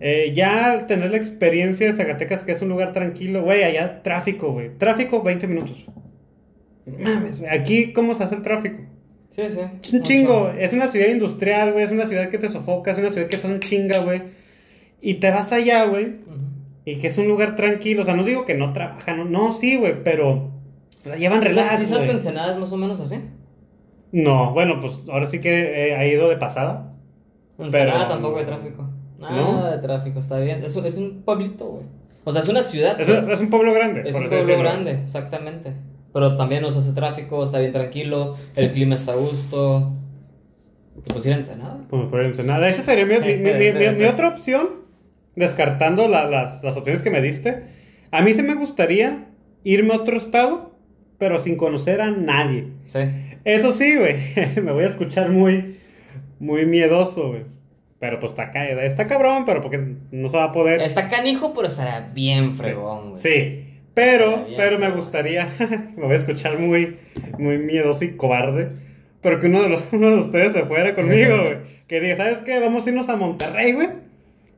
eh, ya al tener la experiencia de Zacatecas, que es un lugar tranquilo, güey, allá tráfico, güey. Tráfico, 20 minutos. Mames, güey, aquí, ¿cómo se hace el tráfico? Sí, sí. Mucho. chingo. Es una ciudad industrial, güey. Es una ciudad que te sofoca. Es una ciudad que está en chinga, güey. Y te vas allá, güey. Y que es un lugar tranquilo. O sea, no digo que no trabajan. No, no sí, güey. Pero la llevan ¿Sí relax, ¿Sí sabes que. Ensenada es más o menos así? No, bueno, pues ahora sí que eh, ha ido de pasada. Ensenada Pero- tampoco hay tráfico. Nada ¿No? de tráfico, está bien. Es un, es un pueblito, güey. O sea, es una ciudad. Es, pues. es un pueblo grande. Es un pueblo decirlo. grande, exactamente. Pero también no se hace tráfico, está bien tranquilo, el clima está a gusto. Pues ir a Ensenada. Pues por Ensenada. Esa sería mi- mi- mi- mi otra opción. Descartando la- las, las opciones que me diste. A mí sí me gustaría irme a otro estado. Pero sin conocer a nadie. Sí. Eso sí, güey. Me voy a escuchar muy, muy miedoso, güey. Pero pues está, está cabrón, pero porque no se va a poder. Está canijo, pero estará bien fregón, güey. Sí. Pero, bien. pero me gustaría. me voy a escuchar muy, muy miedoso y cobarde. Pero que uno de, los, uno de ustedes se fuera conmigo, güey. Que diga, ¿sabes qué? Vamos a irnos a Monterrey, güey.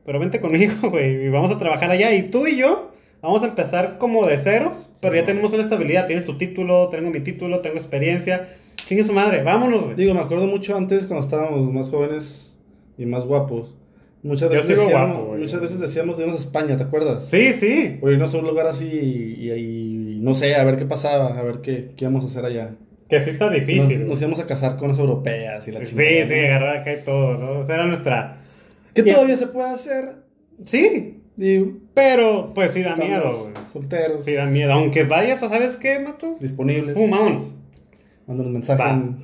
Pero vente conmigo, güey. Y vamos a trabajar allá. Y tú y yo vamos a empezar como de ceros. Pero ya Sí. tenemos una estabilidad. Tienes tu título, tengo mi título, tengo experiencia. Chingue su madre, vámonos, güey. Digo, me acuerdo mucho antes cuando estábamos más jóvenes y más guapos. Muchas Yo veces, sigo decíamos, guapo, güey. muchas veces decíamos de irnos a España, ¿te acuerdas? Sí, sí. O irnos a un lugar así y, y- y no sé, a ver qué pasaba, a ver qué, qué íbamos a hacer allá. Que sí está Nos, difícil. nos güey. íbamos a casar con las europeas y la sí, chingada, sí, ¿no? agarrar acá y todo, ¿no? Esa era nuestra. Que todavía se puede hacer. Sí, pero pues sí da miedo, güey. Solteros, Sí da miedo. Aunque vayas, ¿o sabes qué, Mato? disponibles. Uh, vámonos. Mándanos mensaje Va. en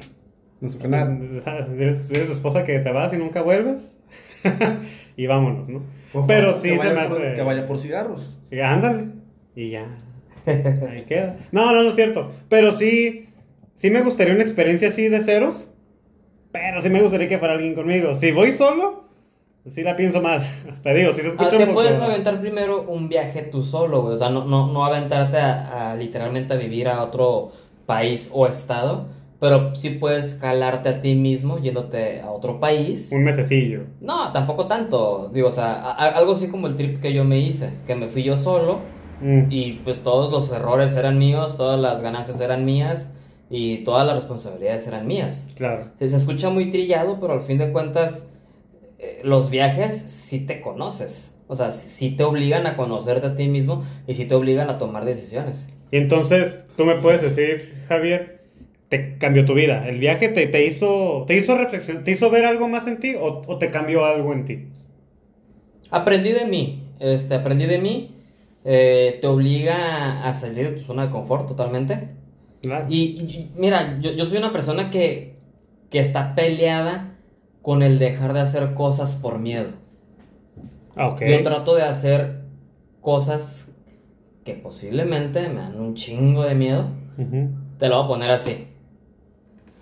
nuestro canal. A tu esposa que te vas y nunca vuelves. y vámonos, ¿no? Ojo, Pero sí se me por- hace. Que vaya por cigarros. Y Ándale. Y ya. Ahí queda. No, no, no es cierto. Pero sí, sí me gustaría una experiencia así de ceros. Pero sí me gustaría que fuera alguien conmigo. Si voy solo, sí la pienso más. Te digo, si se Ah, escucha te un poco... puedes aventar primero un viaje tú solo, güey. O sea, no, no, no aventarte a, a literalmente a vivir a otro país o estado. Pero sí puedes calarte a ti mismo yéndote a otro país. Un mesecillo. No, tampoco tanto. Digo, o sea, a- a- algo así como el trip que yo me hice. Que me fui yo solo. Mm. Y pues todos los errores eran míos, todas las ganancias eran mías. Y todas las responsabilidades eran mías. Claro. Se, se escucha muy trillado, pero al fin de cuentas, eh, los viajes sí te conoces. O sea, sí, te obligan a conocerte a ti mismo y sí te obligan a tomar decisiones. Y entonces, tú me puedes decir, Javier, te cambió tu vida. ¿El viaje te, te hizo te hizo reflexionar, te hizo ver algo más en ti o, o te cambió algo en ti? Aprendí de mí, este, aprendí de mí. eh, te obliga a salir de tu zona de confort totalmente. Claro. Y, y- mira, yo, yo soy una persona que, que está peleada con el dejar de hacer cosas por miedo. Ah, ok. Yo trato de hacer cosas que posiblemente me dan un chingo de miedo. Te lo voy a poner así.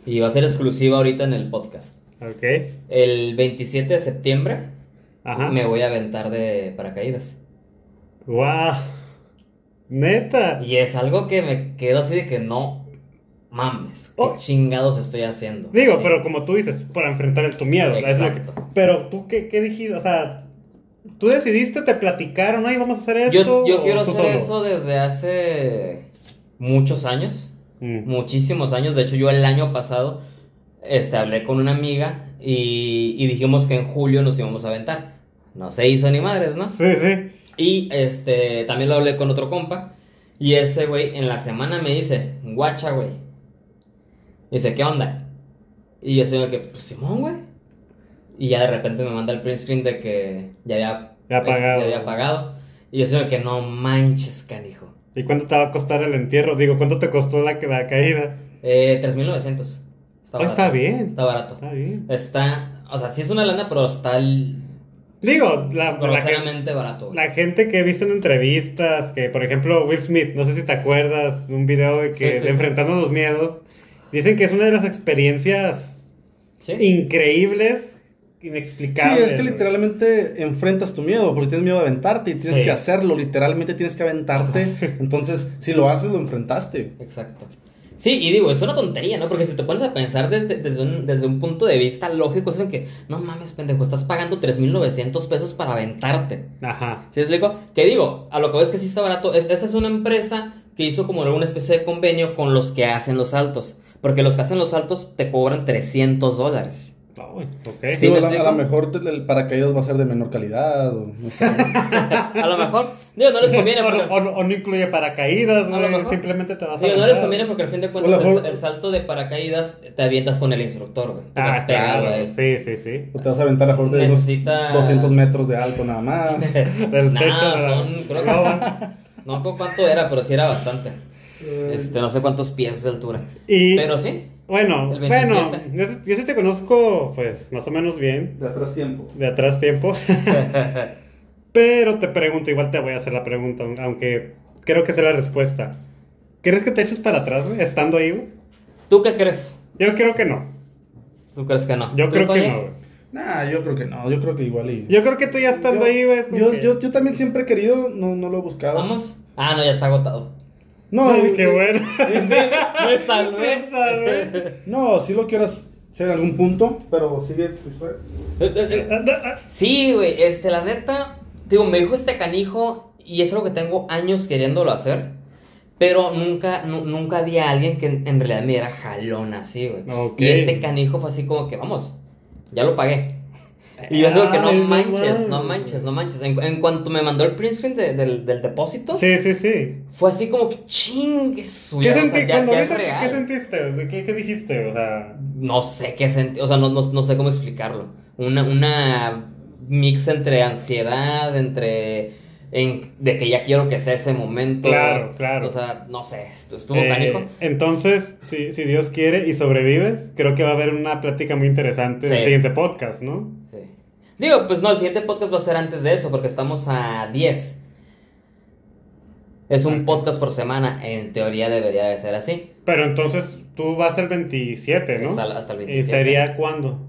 Y va a ser exclusiva ahorita en el podcast. Ok. El 27 de septiembre Ajá. me voy a aventar de paracaídas. Wow. Neta. Y es algo que me quedo así de que no mames. ¿Qué Oh. chingados estoy haciendo? Digo, Sí. pero como tú dices, para enfrentar el tu miedo. que- Exacto. pero tú, ¿qué, qué dijiste? O sea, tú decidiste, te platicaron, ay, vamos a hacer esto. Yo, quiero hacer solo? eso desde hace muchos años. Mm. muchísimos años. De hecho, yo el año pasado este, hablé con una amiga y, y dijimos que en julio nos íbamos a aventar. No se hizo ni madres, ¿no? Sí, sí. Y este, también lo hablé con otro compa. Y ese güey en la semana me dice, guacha, güey. Dice, ¿qué onda? Y yo soy el que, pues Simón, güey. Y ya de repente me manda el print screen de que ya había, Ya pagado. ya había pagado. Y yo sé que no manches, canijo. ¿Y cuánto te va a costar el entierro? Digo, ¿cuánto te costó la, la caída? Eh, 3.900. Está Oh, barato. está bien. Está barato. Está bien. Está, o sea, sí es una lana, pero está el- Digo, la, la, gen- groseramente barato. la gente que he visto en entrevistas, que por ejemplo Will Smith, no sé si te acuerdas un video de que Sí, sí, de sí. enfrentando los miedos, dicen que es una de las experiencias ¿Sí? increíbles, Sí, inexplicables. es que literalmente enfrentas tu miedo porque tienes miedo a aventarte y tienes Sí. que hacerlo, literalmente tienes que aventarte. Entonces, si lo haces, lo enfrentaste. Exacto. Sí, y digo, es una tontería, ¿no? Porque si te pones a pensar desde, desde, un, desde un punto de vista lógico, es en que, no mames, pendejo, estás pagando 3.900 pesos para aventarte. Ajá. ¿Sí explico? Que digo, a lo que ves que sí está barato. Es- Esta es una empresa que hizo como una especie de convenio con los que hacen los saltos. Porque los que hacen los saltos te cobran 300 dólares. Ay, ok. Sí, ¿me a, la- a lo mejor el paracaídas va a ser de menor calidad. O, no sé. A lo mejor, digo, no les conviene. o, Porque, o- o no incluye paracaídas, A lo mejor. simplemente te vas a digo, no les conviene porque al fin de O cuentas el, el salto de paracaídas te avientas con el instructor, güey. Te vas Ah, a claro. él. Sí, sí, sí. O te vas a aventar a mejor de Necesitas- 200 metros de alto nada más. Del Nah, techo. son, creo que no acuerdo cuánto era, pero sí era bastante. Este, no sé cuántos pies de altura. Y Pero sí. bueno, bueno, 27. yo, yo sí te conozco, pues, más o menos bien, De atrás tiempo. de atrás tiempo. Pero te pregunto, igual te voy a hacer la pregunta, aunque creo que sé la respuesta. ¿Crees que te eches para atrás, güey, estando ahí, güey? ¿Tú qué crees? Yo creo que no. ¿Tú crees que no? Yo ¿Tú, creo que no, güey. Nah, yo creo que no. Yo creo que igual y. Yo creo que tú ya estando Yo- ahí, güey, yo, que- yo, yo también siempre he querido, no, no lo he buscado. ¿Vamos? Ah, no, ya está agotado. No, Ay, qué bueno. Me salvé. Me salvé. no, sí lo quiero hacer en algún punto, pero sigue tu historia. Sí, güey, este, la neta, digo, me dijo este canijo y eso es lo que tengo años queriéndolo hacer, pero nunca, nu- nunca había alguien que en, en realidad me diera jalón así, güey. Y este canijo fue así como que, vamos, ya lo pagué. Y yo digo que no no manches, no manches, no manches. En, en cuanto me mandó el print screen de- del, del depósito, Sí, sí, sí. fue así como que chingue su ¿Qué, ya, o senti- sea, ya- cuando ya viste, es ¿qué- real. ¿Qué sentiste? ¿Qué, ¿Qué dijiste? O sea, No sé qué sentí, o sea, no, no, no sé cómo explicarlo. Una, una mix entre ansiedad, entre en- de que ya quiero que sea ese momento. Claro, claro. O sea, no sé, estu- estuvo eh, canijo. entonces, si, si Dios quiere y sobrevives, creo que va a haber una plática muy interesante en el Sí. siguiente podcast, ¿no? Sí. Digo, pues no, el siguiente podcast va a ser antes de eso, porque estamos a 10. Es un podcast por semana, en teoría debería de ser así. Pero entonces tú vas el 27, ¿no? Hasta, hasta el ¿Y 27. sería cuándo?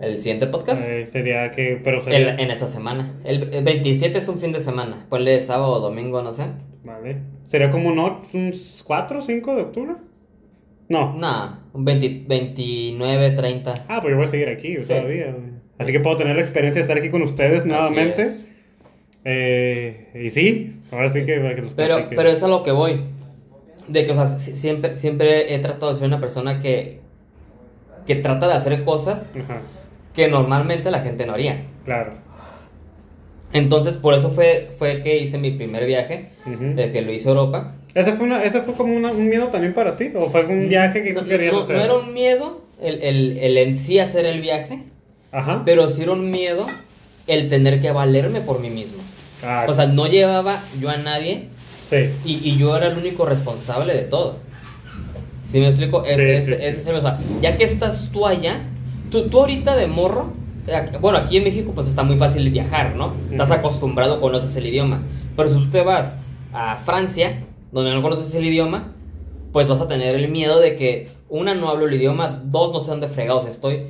El siguiente podcast. Eh, sería que, pero sería... El- en esa semana. El, el 27 es un fin de semana. Ponle sábado o domingo, no sé. Vale. ¿Sería como no, un 4 o 5 de octubre? No. No, un 20 29, 30. Ah, pues yo voy a seguir aquí Sí. todavía. Así que puedo tener la experiencia de estar aquí con ustedes nuevamente. Eh, y sí, ahora sí que para que Pero, pero es a lo que voy. De que, o sea, si- siempre, siempre he tratado de ser una persona que, que trata de hacer cosas Ajá, que normalmente la gente no haría. claro. Entonces, por eso fue, fue que hice mi primer viaje, de que lo hice a Europa. ¿Ese fue, una, ¿Ese fue como una- un miedo también para ti? ¿O fue un viaje que no, tú querías no- hacer? no era un miedo el, el, el en sí hacer el viaje, Ajá. pero sí era un miedo el tener que valerme por mí mismo. Ah, O sea, no llevaba yo a nadie sí. y, y yo era el único responsable de todo. ¿Sí me explico? Ese, Sí, ese- sí, sí. ese es el- o sea, ya que estás tú allá, tú, tú ahorita de morro, bueno, aquí en México pues está muy fácil viajar, ¿no? Estás acostumbrado, conoces el idioma. Pero si tú te vas a Francia, donde no conoces el idioma, pues vas a tener el miedo de que, una, no hablo el idioma, dos, no sé dónde fregados estoy,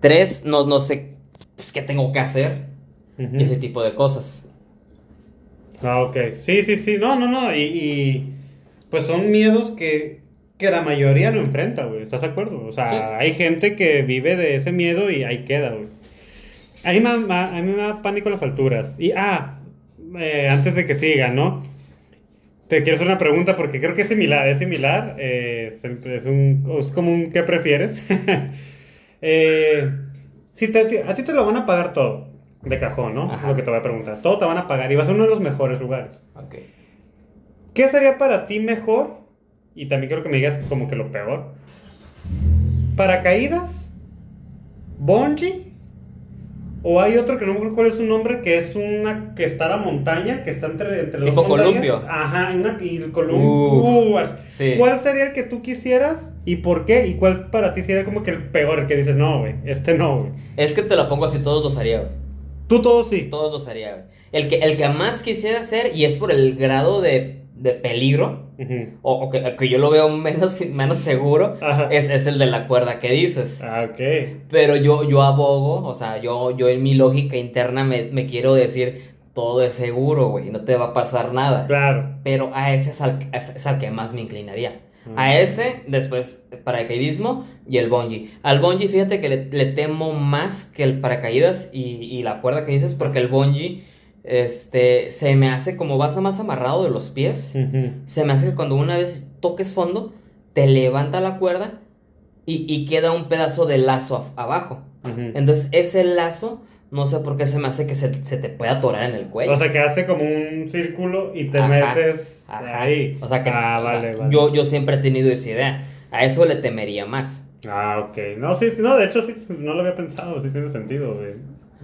tres, no, no sé pues, qué tengo que hacer, y ese tipo de cosas. Ah, ok. Sí, sí, sí. No, no, no. Y, y, pues son miedos que, que la mayoría no enfrenta, güey. ¿Estás de acuerdo? O sea, Sí. hay gente que vive de ese miedo y ahí queda, güey. A mí me, da- a mí me da pánico las alturas. Y, ah, eh, antes de que siga, ¿no? Te quiero hacer una pregunta porque creo que es similar, es similar. eh, es, un, es como un ¿qué prefieres? Eh, si te- a ti te lo van a pagar todo, de cajón, ¿no? Ajá. Lo que te voy a preguntar. Todo te van a pagar y vas a uno de los mejores lugares. Ok. ¿Qué sería para ti mejor? Y también quiero que me digas como que lo peor. ¿Paracaídas? ¿Bungee? O hay otro que no me acuerdo cuál es su nombre, que es una que está a la montaña, que está entre, entre los Tipo columpio. Ajá, una, y el columpio. Uh, Uh, sí. ¿Cuál sería el que tú quisieras y por qué? ¿Y cuál para ti sería como que el peor, el que dices, no, güey, este no, güey? Es que te lo pongo así, todos los haría, güey. Tú todo sí. Todos los haría, güey. El que, el que más quisiera hacer, y es por el grado de, de peligro, Ujú. o, o que, que yo lo veo menos, menos seguro, es, es el de la cuerda que dices. Ah, ok. Pero yo, yo abogo, o sea, yo, yo en mi lógica interna me, me quiero decir, todo es seguro, güey, no te va a pasar nada. Claro. Pero a ese es al, es, al que más me inclinaría. Mm. A ese, después paracaidismo y el bungee. Al bungee, fíjate que le, le temo más que el paracaídas y, y la cuerda que dices, porque el bungee este, se me hace como vas más amarrado de los pies. Se me hace que cuando una vez toques fondo, te levanta la cuerda y, y queda un pedazo de lazo a- abajo. Entonces, ese lazo, no sé por qué se me hace que se, se te puede atorar en el cuello. O sea, que hace como un círculo y te Ajá, metes Ajá. ahí. O sea que ah, o sea, vale, vale. Yo, yo siempre he tenido esa idea. A eso le temería más. Ah, ok. No, sí, sí, no, de hecho sí, no lo había pensado, sí tiene sentido, güey.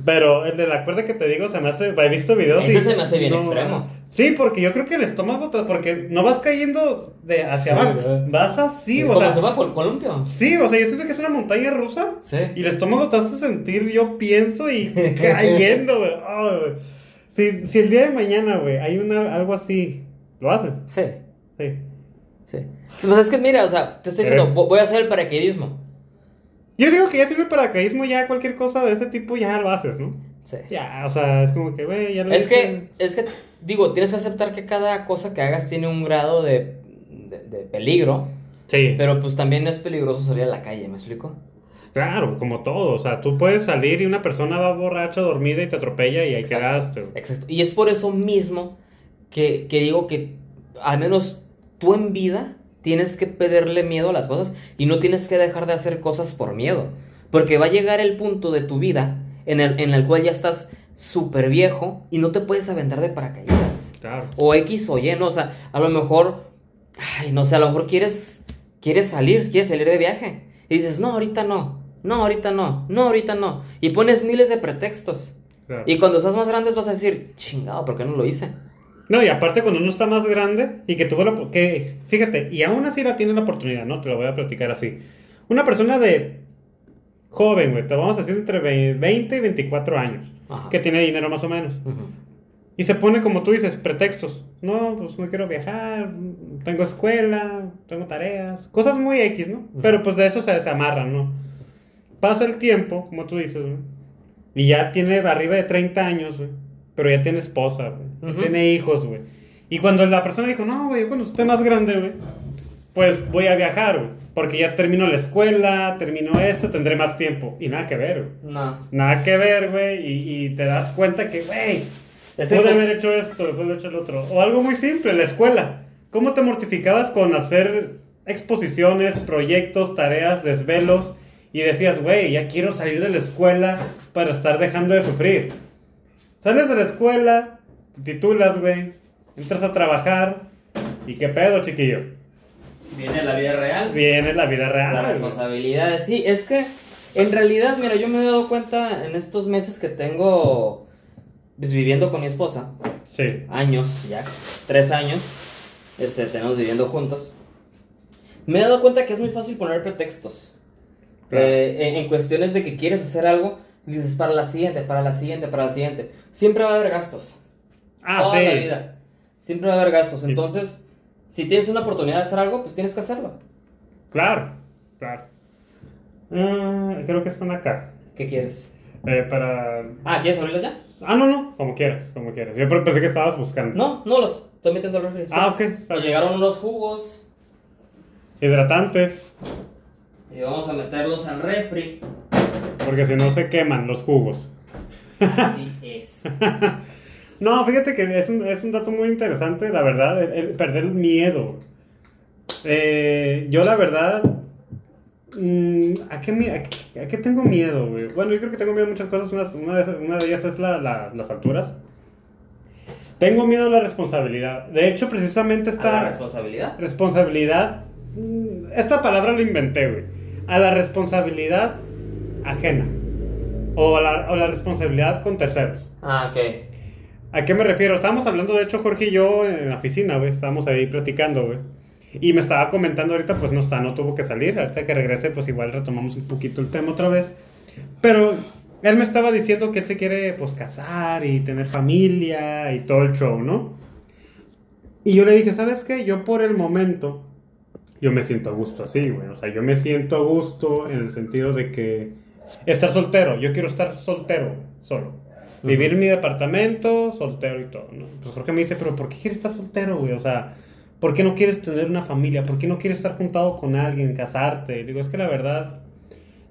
Pero el de la cuerda que te digo se me hace, he visto videos Ese y- se me hace bien no, extremo. Sí, porque yo creo que el estómago, te- porque no vas cayendo de hacia Sí, abajo, ¿verdad? vas así, o sea, se va por el columpio. sí, o sea, yo siento que es una montaña rusa Sí. y el estómago te hace sentir, yo pienso, y cayendo, güey. Si, si el día de mañana, güey, hay una, algo así, ¿lo haces? Sí, Sí. sí. Pues es que mira, o sea, te estoy diciendo, voy a hacer el paracaidismo. Yo digo que ya sirve el paracaidismo, ya cualquier cosa de ese tipo ya lo haces, ¿no? Sí. Ya, o sea, es como que, güey, ya lo Es hice. que, es que, digo, tienes que aceptar que cada cosa que hagas tiene un grado de, de, de peligro. Sí, Pero pues también es peligroso salir a la calle, ¿me explico? claro, como todo. O sea, tú puedes salir y una persona va borracha, dormida y te atropella y ahí quedaste. Exacto. Y es por eso mismo que, que digo que al menos tú en vida tienes que perderle miedo a las cosas y no tienes que dejar de hacer cosas por miedo. Porque va a llegar el punto de tu vida en el, en el cual ya estás súper viejo y no te puedes aventar de paracaídas. Claro. O X o Y, ¿no? O sea, a lo mejor, ay, no sé, a lo mejor quieres, quieres salir, quieres salir de viaje. Y dices, no, ahorita no, no, ahorita no, no, ahorita no. Y pones miles de pretextos. claro. Y cuando estás más grande vas a decir, chingado, ¿por qué no lo hice? No, y aparte cuando uno está más grande y que tuvo la... que Fíjate, y aún así la tiene la oportunidad, ¿no? Te lo voy a platicar así. Una persona de joven, güey, te vamos a decir entre ve- 20 y 24 años, Ajá. que tiene dinero más o menos. Y se pone, como tú dices, pretextos. No, pues no quiero viajar, tengo escuela, tengo tareas, cosas muy X, ¿no? Pero pues de eso se, se amarran, ¿no? Pasa el tiempo, como tú dices, güey, y ya tiene arriba de 30 años, güey, pero ya tiene esposa, güey, tiene hijos, güey. Y cuando la persona dijo, no, güey, cuando esté más grande, güey, pues voy a viajar, güey, porque ya termino la escuela, termino esto, tendré más tiempo. Y nada que ver, güey. No. Nada que ver, güey, y, y te das cuenta que, güey, pude haber hecho esto, pude haber hecho el otro. O algo muy simple, la escuela. ¿Cómo te mortificabas con hacer exposiciones, proyectos, tareas, desvelos? Y decías, güey, ya quiero salir de la escuela para estar dejando de sufrir. Sales de la escuela, te titulas, güey, entras a trabajar. ¿Y qué pedo, chiquillo? Viene la vida real. Viene la vida real. Las güey. responsabilidades, sí, es que en realidad, mira, yo me he dado cuenta en estos meses que tengo pues, viviendo con mi esposa, Sí. años ya, tres años, este, tenemos viviendo juntos, me he dado cuenta que es muy fácil poner pretextos. Claro. Eh, en, en cuestiones de que quieres hacer algo, dices para la siguiente, para la siguiente, para la siguiente. Siempre va a haber gastos. Ah, toda sí. la vida. Siempre va a haber gastos. Sí. Entonces, si tienes una oportunidad de hacer algo, pues tienes que hacerlo. Claro, claro. Ah, creo que están acá. ¿Qué quieres? Eh, para. Ah, ¿quieres abrirlo ya? Ah, no, no, como quieras, como quieras. Yo pensé que estabas buscando. No, no, los estoy metiendo al refri. sí. Ah, ok. Nos llegaron unos jugos Hidratantes, y vamos a meterlos al refri. Porque si no se queman los jugos. Así es. No, fíjate que es un, es un dato muy interesante, la verdad, el, el perder el miedo. Eh, yo, la verdad, mm, ¿a, qué, a qué- a qué tengo miedo, güey? Bueno, yo creo que tengo miedo a muchas cosas. Una, una de, esas- una de ellas es la- la- las alturas. Tengo miedo a la responsabilidad. De hecho, precisamente ¿A la esta responsabilidad? responsabilidad, mm, esta palabra la inventé, güey. A la responsabilidad ajena. o la, o la responsabilidad con terceros. Ah, ok. ¿A qué me refiero? Estábamos hablando, de hecho, Jorge y yo en la oficina, güey. Estábamos ahí platicando, güey. Y me estaba comentando ahorita, pues no está, no tuvo que salir. Ahorita que regrese, pues igual retomamos un poquito el tema otra vez. Pero él me estaba diciendo que él se quiere, pues, casar y tener familia y todo el show, ¿no? Y yo le dije, ¿sabes qué? Yo por el momento, yo me siento a gusto así, güey. O sea, yo me siento a gusto en el sentido de que estar soltero. Yo quiero estar soltero, solo. Vivir en mi departamento, soltero y todo, ¿no? Pues Jorge me dice, pero ¿por qué quieres estar soltero, güey? O sea, ¿por qué no quieres tener una familia? ¿Por qué no quieres estar juntado con alguien, casarte? Digo, es que la verdad,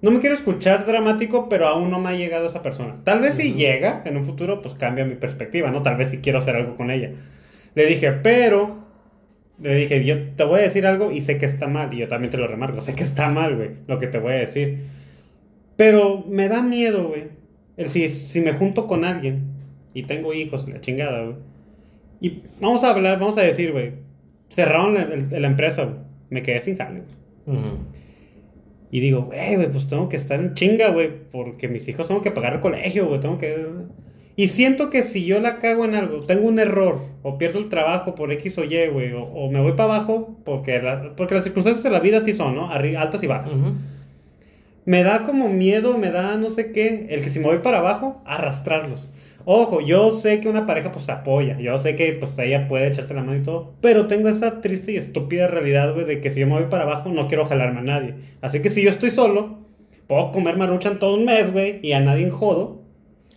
no me quiero escuchar dramático, pero aún no me ha llegado esa persona. Tal vez si llega en un futuro, pues cambia mi perspectiva, ¿no? Tal vez si quiero hacer algo con ella. Le dije, pero, le dije, yo te voy a decir algo y sé que está mal, y yo también te lo remarco, sé que está mal, güey, lo que te voy a decir. Pero me da miedo, güey. Si, si me junto con alguien y tengo hijos, la chingada, güey. Y vamos a hablar, vamos a decir, güey. Cerraron la, el- la empresa, güey. Me quedé sin jale, güey. Ujú. Y digo, güey, güey, pues tengo que estar en chinga, güey, porque mis hijos tengo que pagar el colegio, güey, tengo que... Y siento que si yo la cago en algo, tengo un error, o pierdo el trabajo por X o Y, güey, o, o me voy para abajo, porque, la- porque las circunstancias de la vida sí son, ¿no? Arri- altas y bajas. Ujú. Me da como miedo, me da no sé qué, el que si me voy para abajo, arrastrarlos. Ojo, yo sé que una pareja pues apoya, yo sé que pues ella puede echarte la mano y todo, pero tengo esa triste y estúpida realidad, güey, de que si yo me voy para abajo no quiero jalarme a nadie. Así que si yo estoy solo, puedo comer maruchan todo un mes, güey, y a nadie jodo.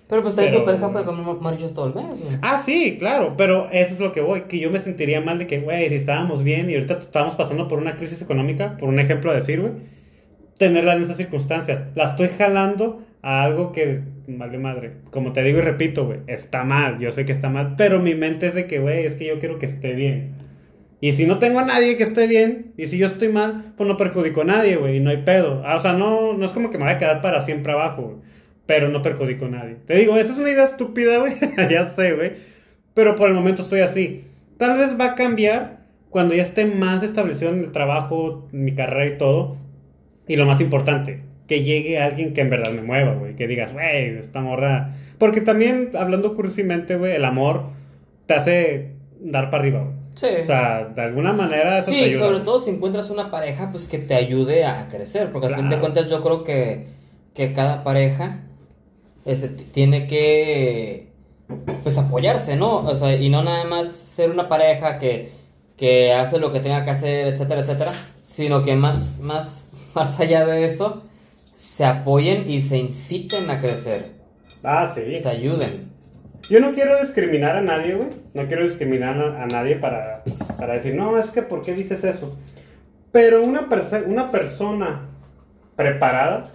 Pero pues también tu pareja puede comer maruchas todo el mes, güey. Ah, sí, claro, pero eso es lo que voy, que yo me sentiría mal de que, güey, si estábamos bien y ahorita estábamos pasando por una crisis económica, por un ejemplo a decir, güey, tenerla en esas circunstancias. La estoy jalando a algo que, vale madre, como te digo y repito, güey, está mal, yo sé que está mal, pero mi mente es de que, güey, es que yo quiero que esté bien. Y si no tengo a nadie que esté bien, y si yo estoy mal, pues no perjudico a nadie, güey, y no hay pedo. Ah, o sea, no, no es como que me voy a quedar para siempre abajo, pero no perjudico a nadie. Te digo, esa es una idea estúpida, güey, ya sé, güey, pero por el momento estoy así. Tal vez va a cambiar cuando ya esté más establecido en el trabajo, mi carrera y todo. Y lo más importante, que llegue alguien que en verdad me mueva, güey. Que digas, güey, esta morra. Porque también, hablando cursimente, güey, el amor te hace dar para arriba, güey. Sí. O sea, de alguna manera eso te Sí, ayuda. sobre todo si encuentras una pareja, pues que te ayude a crecer, porque al fin de Claro. cuentas yo creo que, que cada pareja este, tiene que, pues apoyarse, ¿no? O sea, y no nada más ser una pareja que, que hace lo que tenga que hacer, etcétera, etcétera, sino que más, más, más allá de eso, se apoyen y se inciten a crecer, Ah, sí. se ayuden. Yo no quiero discriminar a nadie, güey. No quiero discriminar a, a nadie para, para decir, no, es que, ¿por qué dices eso? Pero una, una persona preparada,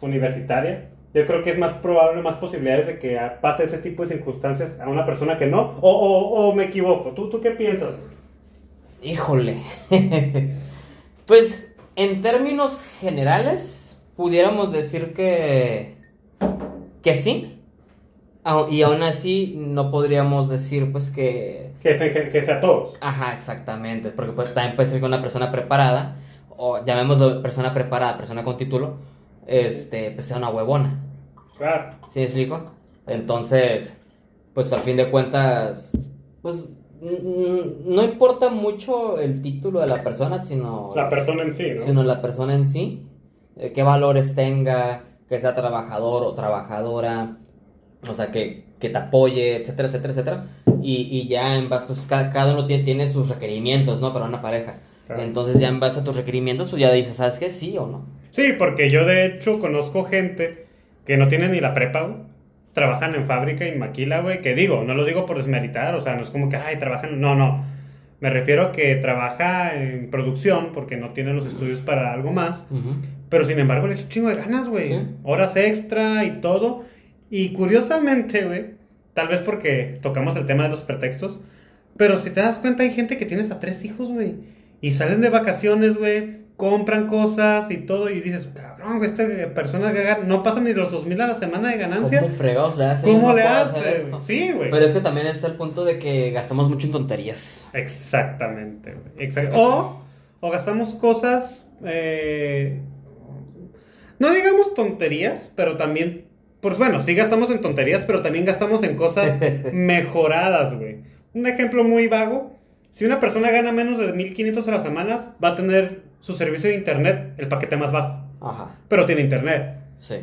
universitaria, yo creo que es más probable, más posibilidades de que pase ese tipo de circunstancias a una persona que no. O, o- o me equivoco. ¿Tú, ¿Tú qué piensas? Híjole. pues en términos generales, pudiéramos decir que. que sí. Y aún así, no podríamos decir, pues que. Que, se, que, que sea todos. Ajá, exactamente. Porque pues, también puede ser que una persona preparada, o llamémoslo persona preparada, persona con título, este, pues sea una huevona. Claro. ¿Sí me explico? Entonces, pues al fin de cuentas, pues no importa mucho el título de la persona, sino La persona en sí, ¿no? sino la persona en sí, eh, qué valores tenga, que sea trabajador o trabajadora, o sea, que, que te apoye, etcétera, etcétera, etcétera. Y, y ya en base, pues cada, cada uno tiene, tiene sus requerimientos, ¿no? Para una pareja. Claro. Entonces ya en base a tus requerimientos, pues ya dices, ¿sabes qué? Sí o no. Sí, porque yo de hecho conozco gente que no tiene ni la prepa. Trabajan en fábrica y maquila, güey. Que digo, no lo digo por desmeritar, o sea, no es como que, ay, trabajan. No, no. Me refiero a que trabaja en producción porque no tiene los estudios para algo más. Pero sin embargo, le echa un chingo de ganas, güey. Sí. Horas extra y todo. Y curiosamente, güey, tal vez porque tocamos el tema de los pretextos, pero si te das cuenta, hay gente que tiene hasta tres hijos, güey. Y salen de vacaciones, güey, compran cosas y todo, y dices, cabrón, esta persona que no pasa ni los dos mil a la semana de ganancia. ¿Cómo fregados le hace? ¿Cómo No le puedo hace? hacer esto. Sí, güey. Pero es que también está el punto de que gastamos mucho en tonterías. Exactamente, güey. Exact- O, o gastamos cosas, eh, no digamos tonterías, pero también pues bueno, sí gastamos en tonterías, pero también gastamos en cosas mejoradas, güey. Un ejemplo muy vago. Si una persona gana menos de 1500 a la semana, va a tener su servicio de internet el paquete más bajo. Ajá. Pero tiene internet. Sí.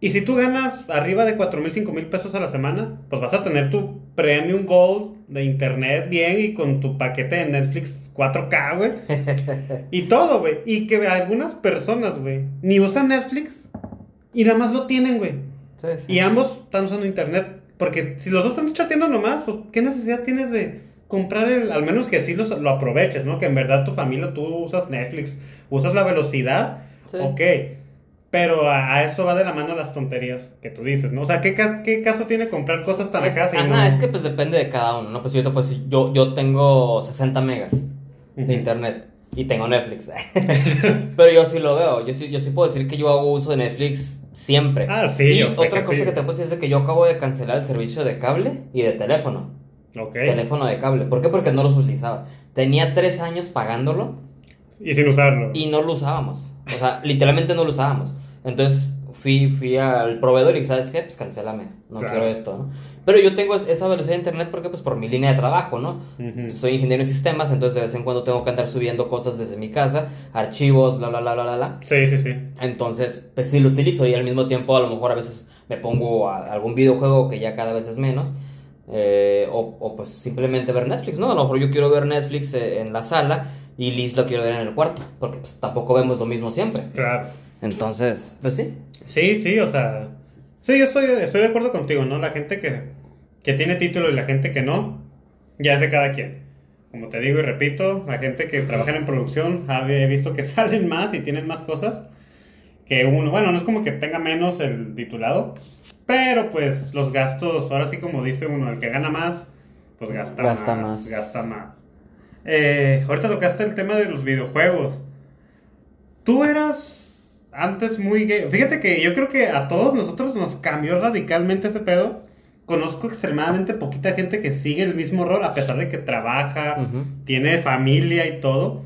Y si tú ganas arriba de 4 mil, 5 mil pesos a la semana, pues vas a tener tu Premium Gold de internet bien y con tu paquete de Netflix 4K, güey. y todo, güey. Y que algunas personas, güey, ni usan Netflix y nada más lo tienen, güey. Sí, sí. Y ambos están usando internet. Porque si los dos están chateando nomás, pues ¿qué necesidad tienes de comprar el... Al menos que sí los- lo aproveches, ¿no? Que en verdad tu familia, tú usas Netflix, usas la velocidad, Sí. ok. Pero a, a eso va de la mano las tonterías que tú dices, ¿no? O sea, ¿qué, qué caso tiene comprar cosas tan Es, acá si ajá, no- es que pues depende de cada uno, ¿no? Pues yo te puedo decir, yo, yo tengo 60 megas de internet y tengo Netflix. Pero yo sí lo veo, yo sí, yo sí puedo decir que yo hago uso de Netflix siempre. Ah, sí, Y yo sé otra que cosa sí. que te puedo decir es que yo acabo de cancelar el servicio de cable y de teléfono. Ok. Teléfono de cable. ¿Por qué? Porque no los utilizaba. Tenía tres años pagándolo Y sin usarlo. y no lo usábamos. O sea, literalmente no lo usábamos. Entonces fui, fui al proveedor y ¿sabes qué? Pues cancélame. No Claro. quiero esto, ¿no? Pero yo tengo es- esa velocidad de internet porque pues por mi línea de trabajo, ¿no? Ujú. Soy ingeniero en sistemas, entonces de vez en cuando tengo que andar subiendo cosas desde mi casa, archivos, bla, bla, bla, bla, bla, bla. Sí, sí, sí. Entonces, pues sí lo utilizo y al mismo tiempo a lo mejor a veces me pongo a algún videojuego que ya cada vez es menos. Eh, o, o, pues simplemente ver Netflix, ¿no? A lo mejor yo quiero ver Netflix eh, en la sala y Liz lo quiero ver en el cuarto, porque pues tampoco vemos lo mismo siempre. Claro. Entonces, pues sí. Sí, sí, o sea. Sí, yo estoy, estoy de acuerdo contigo, ¿no? La gente que, que tiene título y la gente que no, ya es de cada quien. Como te digo y repito, la gente que trabaja en producción, ha- he visto que salen más y tienen más cosas que uno. Bueno, no es como que tenga menos el titulado, pero pues los gastos, ahora sí como dice uno, el que gana más, pues gasta, Gasta más, más. Gasta más. Eh, ahorita tocaste el tema de los videojuegos. Tú eras antes muy gay. Fíjate que yo creo que a todos nosotros nos cambió radicalmente ese pedo. Conozco extremadamente poquita gente que sigue el mismo rol, a pesar de que trabaja, tiene familia y todo.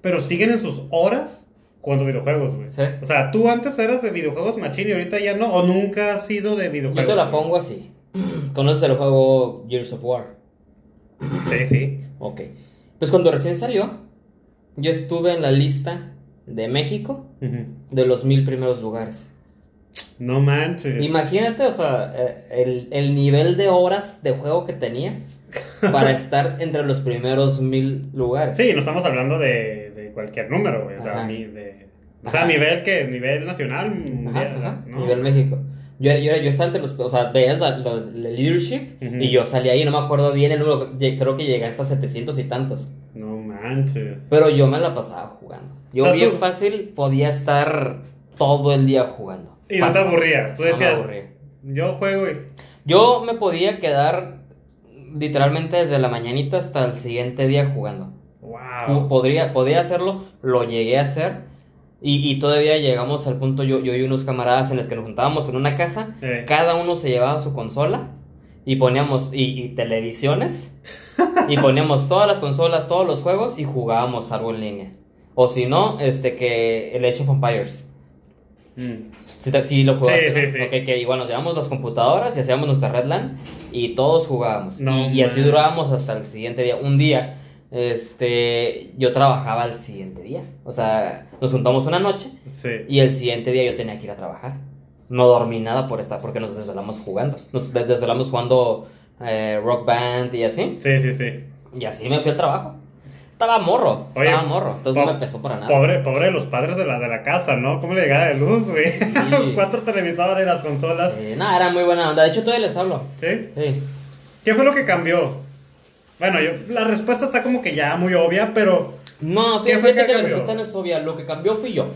Pero siguen en sus horas jugando videojuegos, güey. Sí. O sea, tú antes eras de videojuegos machine y ahorita ya no, o nunca has sido de videojuegos. Yo te la pongo así. ¿Conoces el juego Gears of War? Sí, sí. Ok. Pues cuando recién salió, yo estuve en la lista de México de los mil primeros lugares. No manches. Imagínate, o sea, eh, el, el nivel de horas de juego que tenía para estar entre los primeros mil lugares. Sí, no estamos hablando de, de cualquier número, güey. O sea, ni de. O sea, nivel que, nivel nacional, mundial, ajá, ¿no? nivel México. Yo, era- yo, yo estaba entre los, o sea, veías la, los- la leadership y yo salí ahí, no me acuerdo bien el número, creo que llegué hasta 700 y tantos. No manches. Pero yo me la pasaba jugando. Yo O sea, bien tú- fácil podía estar todo el día jugando. Y no te aburrías. Tú No me decías, aburría. yo juego y. Yo me podía quedar literalmente desde la mañanita hasta el siguiente día jugando. Podría, podía hacerlo, lo llegué a hacer. Y, y todavía llegamos al punto, yo, yo y unos camaradas en los que nos juntábamos en una casa, Eh. cada uno se llevaba su consola y poníamos, y, y televisiones, y poníamos todas las consolas, todos los juegos y jugábamos algo en línea. O si no, este que el Age of Empires. Mm. Si, si lo jugaste, Sí, sí, sí. Que igual nos llevamos las computadoras y hacíamos nuestra Redland y todos jugábamos. No y, y así durábamos hasta el siguiente día. Un día, este, yo trabajaba el siguiente día. O sea, nos juntamos una noche Sí. y el siguiente día yo tenía que ir a trabajar. No dormí nada por estar, porque nos desvelamos jugando. Nos des- desvelamos jugando eh, rock band y así. Sí, sí, sí. Y así me fui al trabajo. Estaba morro, Oye, estaba morro. Entonces no me pesó para nada. Pobre, pobre de los padres de la, de la casa, ¿no? ¿Cómo le llegaba de luz, güey? Cuatro televisores, las consolas. Eh, no, era muy buena onda. De hecho, todavía les hablo. ¿Sí? Sí. ¿Qué fue lo que cambió? Bueno, yo, la respuesta está como que ya muy obvia, pero No, ¿Qué fíjate, que que la respuesta no es obvia. Lo que cambió fui yo.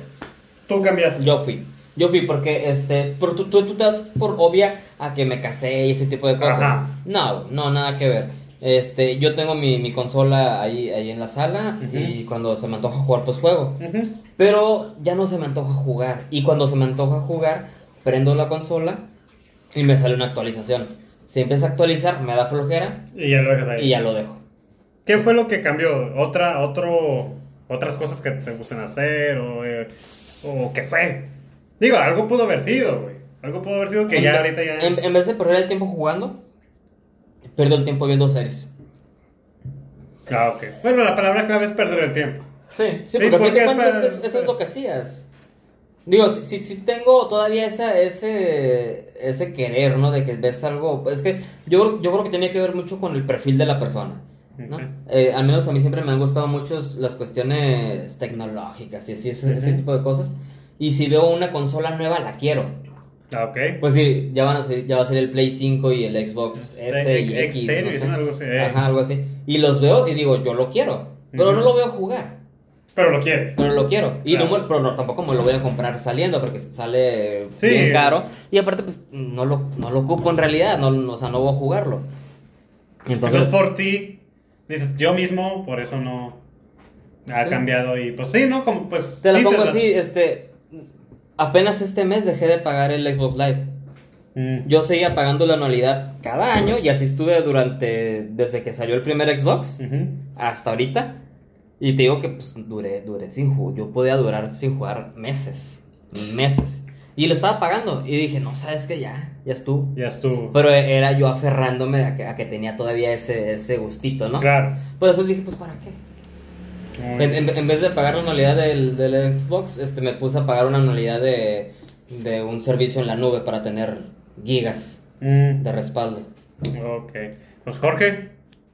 tú cambiaste. Yo fui. Yo fui porque, este, por, tú, tú, tú te das por obvia a que me casé y ese tipo de cosas. Ajá. No, no, nada que ver. Este, yo tengo mi, mi consola ahí, ahí en la sala y cuando se me antoja jugar, pues juego. Ujú. Pero ya no se me antoja jugar. Y cuando se me antoja jugar, prendo la consola y me sale una actualización. Si empieza a actualizar, me da flojera Y ya lo dejas ahí. y ya lo dejo. ¿Qué fue lo que cambió? ¿Otra, otro, otras cosas que te gustan hacer? ¿O, eh, o qué fue? Digo, algo pudo haber sido, güey. Algo pudo haber sido que En, ya ahorita ya. en- en vez de perder el tiempo jugando, pierdo el tiempo viendo series. Ah, ok. Bueno, la palabra clave es perder el tiempo. Sí, sí, Sí, porque a fin porque de es cuentas para- es- eso es lo que hacías. Digo, si, si, si tengo todavía esa, ese, ese querer, ¿no? De que ves algo. Es que yo, yo creo que tiene que ver mucho con el perfil de la persona. ¿no? Eh, al menos a mí siempre me han gustado mucho las cuestiones tecnológicas y así, ese, tipo de cosas. Y si veo una consola nueva, la quiero. Ah, ok. Pues sí, ya van a salir, ya va a salir el Play 5 y el Xbox S y Eh, X, X no. Algo así, eh. Ajá, algo así. Y los veo y digo, yo lo quiero, pero no lo veo jugar. Pero lo quieres. Pero lo quiero. Y Claro. no me- pero no, tampoco me lo voy a comprar saliendo porque sale Sí. bien caro. Y aparte, pues no lo, no lo ocupo en realidad. No, no- o sea, no voy a jugarlo. Entonces, Entonces, por ti, dices, yo mismo, por eso no ha Sí. cambiado. Y pues sí, ¿no? Como pues. te lo pongo así, este. Apenas este mes dejé de pagar el Xbox Live. Mm. Yo seguía pagando la anualidad cada año y así estuve durante. desde que salió el primer Xbox hasta ahorita. Y te digo que pues duré, duré sin jugar. Yo podía durar sin jugar meses. Meses. Y lo estaba pagando. Y dije, no, sabes que ya, ya estuvo. Ya estuvo. Pero era yo aferrándome a que, a que tenía todavía ese, ese gustito, ¿no? Claro. Pues después dije, pues ¿para qué? Muy En, en- en vez de pagar la anualidad del, del Xbox, este, me puse a pagar una anualidad de, de un servicio en la nube para tener gigas Mm. de respaldo. Ok. Pues Jorge,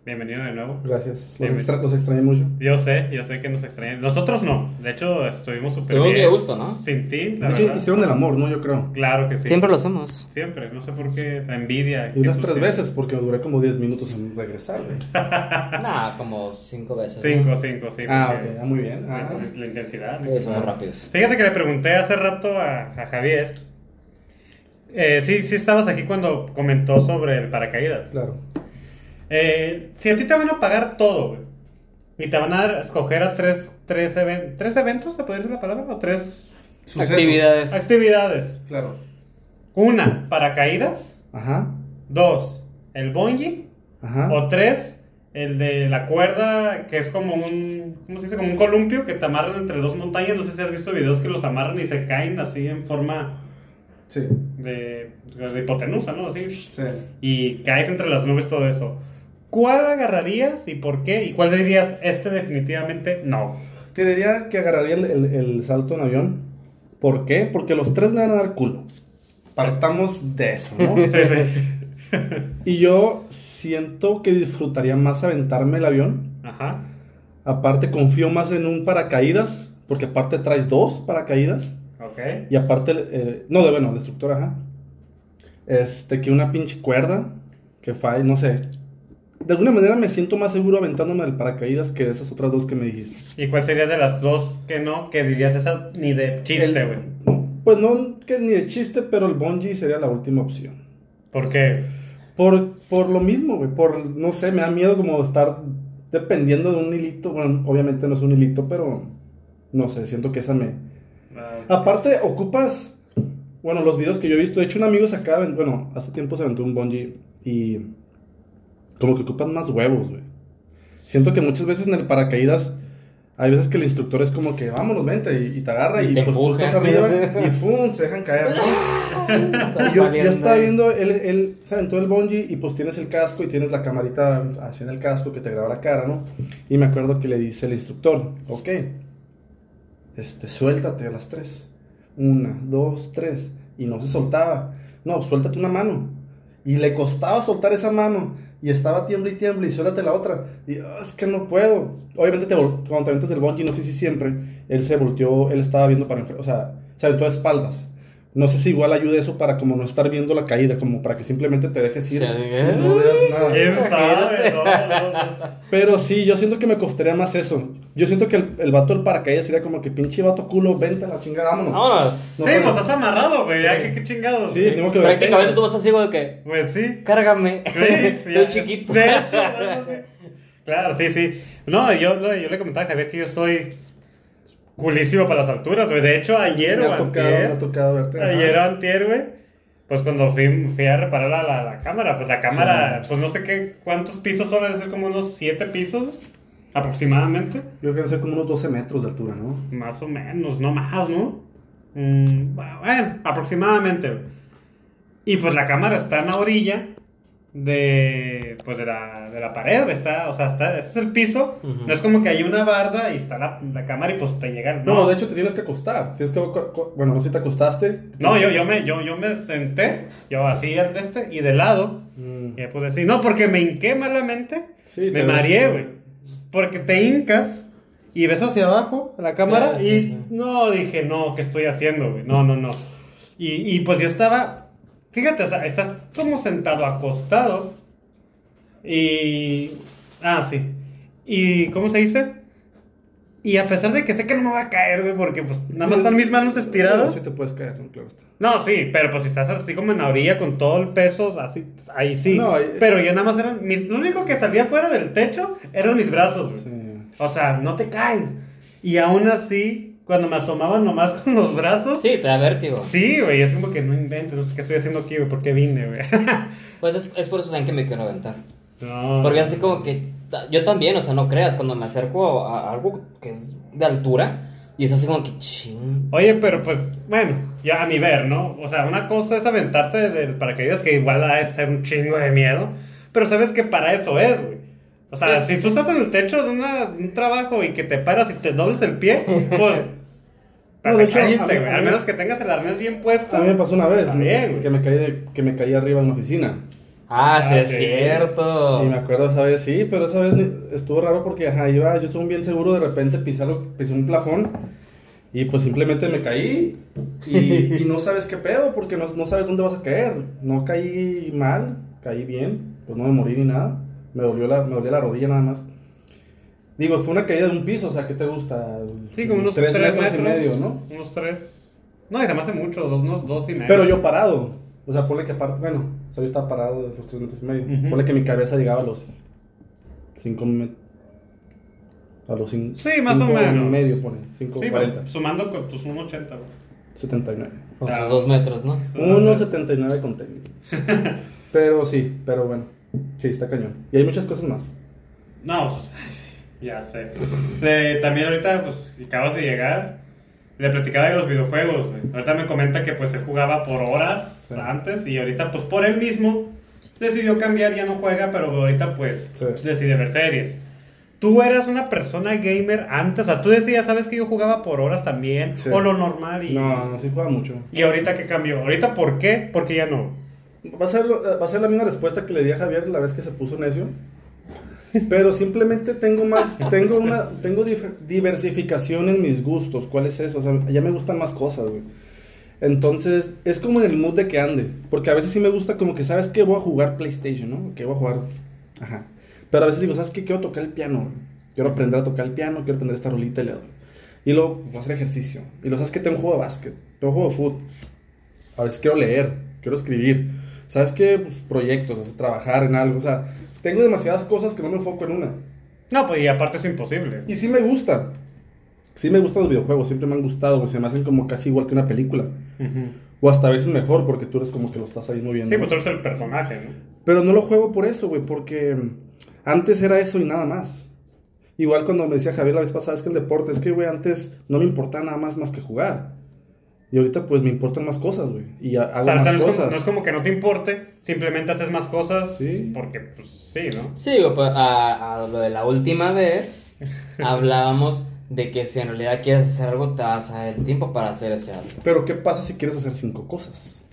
bienvenido de nuevo. Gracias. Los, extra- los extrañé mucho. Yo sé, yo sé que nos extrañan. Nosotros no. De hecho, estuvimos súper Estuvimos bien. de gusto, ¿no? Sin ti, la De hecho, verdad. hicieron el amor, ¿no? Yo creo. Claro que sí. Siempre lo hacemos. Siempre. No sé por qué. La envidia. Y unas tres tienes. veces porque duré como 10 minutos en regresar, güey. Nada, como cinco veces. ¿no? Cinco, cinco, sí. Ah, porque ok, ah, muy bien. La, Ah. la intensidad. la Eh, somos rápidos. Fíjate que le pregunté hace rato a, a Javier. Eh, sí, sí estabas aquí cuando comentó sobre el paracaídas. Claro. Eh, si a ti te van a pagar todo, güey, y te van a dar- escoger a tres, tres, even- tres eventos, ¿se puede decir la palabra? ¿O tres Sucesos. Actividades. actividades? Claro. Una, paracaídas. Ajá. Dos, el bungee. Ajá. O tres, el de la cuerda, que es como un, ¿cómo se dice? Como un columpio que te amarran entre dos montañas. No sé si has visto videos que los amarran y se caen así en forma Sí. de, de hipotenusa, ¿no? Así. Sí. Y caes entre las nubes, todo eso. ¿Cuál agarrarías y por qué? ¿Y cuál dirías, este definitivamente no? Te diría que agarraría el, el- el salto en avión. ¿Por qué? Porque los tres me van a dar culo. Partamos de eso, ¿no? Sí, sí. Y yo siento que disfrutaría más aventarme el avión. Ajá. Aparte, confío más en un paracaídas. Porque aparte traes dos paracaídas. Ok. Y aparte, eh, no, de bueno, el instructor, ajá. Este, que una pinche cuerda. Que falle, no sé. De alguna manera me siento más seguro aventándome el paracaídas que de esas otras dos que me dijiste. ¿Y cuál sería de las dos que no? Que dirías esa ni de chiste, güey. pues no que ni de chiste, pero el bungee sería la última opción. ¿Por qué? Por, por lo mismo, güey. Por, no sé, me da miedo como estar dependiendo de un hilito. Bueno, obviamente no es un hilito, pero no sé, siento que esa me. Ah, Aparte, ocupas. Bueno, los videos que yo he visto. De hecho, un amigo se acaba. Bueno, hace tiempo se aventó un bungee y. Como que ocupan más huevos, güey. Siento que muchas veces en el paracaídas. Hay veces que el instructor es como que vámonos, vente, y, y te agarra Y y, te pues empuja. arriba y ¡fum! se dejan caer, ¿no? Y yo, yo estaba viendo, él, él se aventó el bungee y pues tienes el casco y tienes la camarita así en el casco que te graba la cara, ¿no? Y me acuerdo que le dice el instructor, ok, este, suéltate a las tres. Una, dos, tres. Y no se soltaba. No, suéltate una mano. Y le costaba soltar esa mano. Y estaba tiemble y tiemble y suéltate la otra. Y "Ah, es que no puedo. Obviamente te, cuando te aventas del bungee, no sé si siempre, él se volteó, él estaba viendo para enfrente, o sea, se aventó de espaldas. No sé si igual ayuda eso para como no estar viendo la caída, como para que simplemente te dejes ir y no veas nada. ¿Quién sabe? No, no, no. Pero sí, yo siento que me costaría más eso. Yo siento que el, el vato del paracaídas sería como que pinche vato culo, vente a la chingada, vámonos. Vámonos. No, sí, pues estás amarrado, güey. Sí. ¿Qué, qué chingados? Sí, güey? tengo que Prácticamente ver. tú vas así como de que. Pues sí. Cárgame. Sí, ya. chiquito. De hecho, bueno, sí. Claro, sí, sí. No, yo, yo le comentaba a Javier que yo soy culísimo para las alturas, güey. De hecho, ayer Me o ha tocado, me antier, ha tocado verte. ajá. ayer o antier, güey, pues cuando fui, fui a reparar la, la, la cámara, pues la cámara, pues no sé qué, cuántos pisos son, debe ser como unos siete pisos, aproximadamente. Yo creo que ser como unos 12 metros de altura, ¿no? Más o menos, no más, ¿no? Mm, bueno, aproximadamente. Y pues la cámara está en la orilla de pues de la, de la pared, está, o sea, está, este es el piso, Ujú. no es como que hay una barda y está la, la cámara y pues te llega, No, no, de hecho te tienes que acostar. Tienes que, bueno, no sé si te acostaste. no, yo, yo, me, yo, yo me senté, yo así al de este, y de lado, Mm. y pues decir, no, porque me hinqué malamente, Sí, me mareé, güey, porque te hincas y ves hacia abajo la cámara Sí, y sí. no, dije, no, ¿qué estoy haciendo, güey? No, no, no. Y, y pues yo estaba, fíjate, o sea, estás como sentado acostado y... Ah, sí. ¿Y cómo se dice? Y a pesar de que sé que no me va a caer, güey, porque pues nada más están mis manos estiradas. Sí te puedes caer, no, claro está. No, sí, pero pues si estás así como en la orilla con todo el peso, así, ahí sí. No, ahí- Pero ya nada más eran, mis, lo único que salía fuera del techo eran mis brazos, güey. Sí. O sea, no te caes. Y aún así, cuando me asomaban nomás con los brazos, sí, Sí, te da vértigo. güey, es como que no inventes, no sé qué estoy haciendo aquí, güey, ¿por qué vine, güey? Pues es, es por eso saben que me quiero aventar. No. Porque así como que yo también, o sea, no creas, cuando me acerco a, algo que es de altura y es así como que ching. Oye, pero pues, bueno, ya a mi ver, ¿no? O sea, una cosa es aventarte del paracaídas, que igual va a ser un chingo de miedo, pero sabes que para eso es, güey. O sea, Sí, si tú estás en el techo de una- un trabajo y que te paras y te dobles el pie, pues... No, te de hecho, caíste, güey. Al menos que tengas el arnés bien puesto. A mí me pasó una vez güey. que me caí de- que me caí arriba de una oficina. Ah, sí, Ah, es sí. cierto. Y me acuerdo esa vez, sí, pero esa vez estuvo raro porque ajá, iba, yo estuve bien seguro, de repente pisé, pisé un plafón y pues simplemente me caí y, y no sabes qué pedo porque no, no sabes dónde vas a caer. No caí mal, caí bien, pues no me morí ni nada, me dolió la, me dolía la rodilla nada más. Digo, fue una caída de un piso, o sea, ¿qué te gusta? Sí, como unos tres, tres, metros, metros, y medio, ¿no? Unos tres. No, y se me hace mucho, dos, unos dos y medio. Pero yo parado, o sea, ponle que aparte, bueno, o sea, yo estaba parado de los tres metros y medio, Ujú. ponle que mi cabeza llegaba a los cinco metros. A los cin- Sí, más o cinco menos. y medio, pone. 5, Sí, 40. pues, sumando con tus 1.80, güey. 79. Con Ah. sus dos metros, ¿no? 1.79 con técnico. pero sí, pero bueno. Sí, está cañón. Y hay muchas cosas más. No, pues, ay, sí, ya sé. Le- también ahorita, pues, acabas de llegar, le platicaba de los videojuegos, güey. Ahorita me comenta que, pues, él jugaba por horas Sí. antes y ahorita, pues, por él mismo decidió cambiar, ya no juega, pero ahorita, pues, Sí. decide ver series. Tú eras una persona gamer antes, o sea, tú decías, ¿sabes que yo jugaba por horas también? Sí. O lo normal y... No, no, sí juega mucho. ¿Y ahorita qué cambió? ¿Ahorita por qué? Porque ya no. Va a, ser, lo- va a ser la misma respuesta que le di a Javier la vez que se puso necio. Pero simplemente tengo más, tengo una, tengo diversificación en mis gustos. ¿Cuál es eso? O sea, ya me gustan más cosas, güey. Entonces, es como en el mood de que ande. Porque a veces sí me gusta como que, ¿sabes qué? Voy a jugar PlayStation, ¿no? Que voy a jugar... Ajá. Pero a veces digo, ¿sabes qué? Quiero tocar el piano. Quiero aprender a tocar el piano, quiero aprender esta rolita y le doy. Y luego, voy a hacer ejercicio. Y luego, ¿sabes qué? Tengo un juego de básquet. Tengo un juego de fútbol. A veces quiero leer, quiero escribir. ¿Sabes qué? Pues, proyectos, hacer- trabajar en algo. O sea, tengo demasiadas cosas que no me enfoco en una. No, pues, y aparte es imposible. Y sí me gusta. Sí me gustan los videojuegos, siempre me han gustado, güey. Se me hacen como casi igual que una película. O hasta a veces mejor, porque tú eres como que lo estás ahí moviendo. Sí, pues tú eres el personaje, ¿no? Pero no lo juego por eso, güey, porque antes era eso y nada más. Igual cuando me decía Javier la vez pasada, es que el deporte, es que, güey, antes no me importaba nada más más que jugar. Y ahorita, pues, me importan más cosas, güey. Y ha- hago O sea, más no cosas. como, no es como que no te importe, simplemente haces más cosas Sí. porque, pues, sí, ¿no? Sí, digo, pues, a, a lo de la última vez hablábamos de que si en realidad quieres hacer algo, te vas a dar el tiempo para hacer ese algo. Pero, ¿qué pasa si quieres hacer cinco cosas?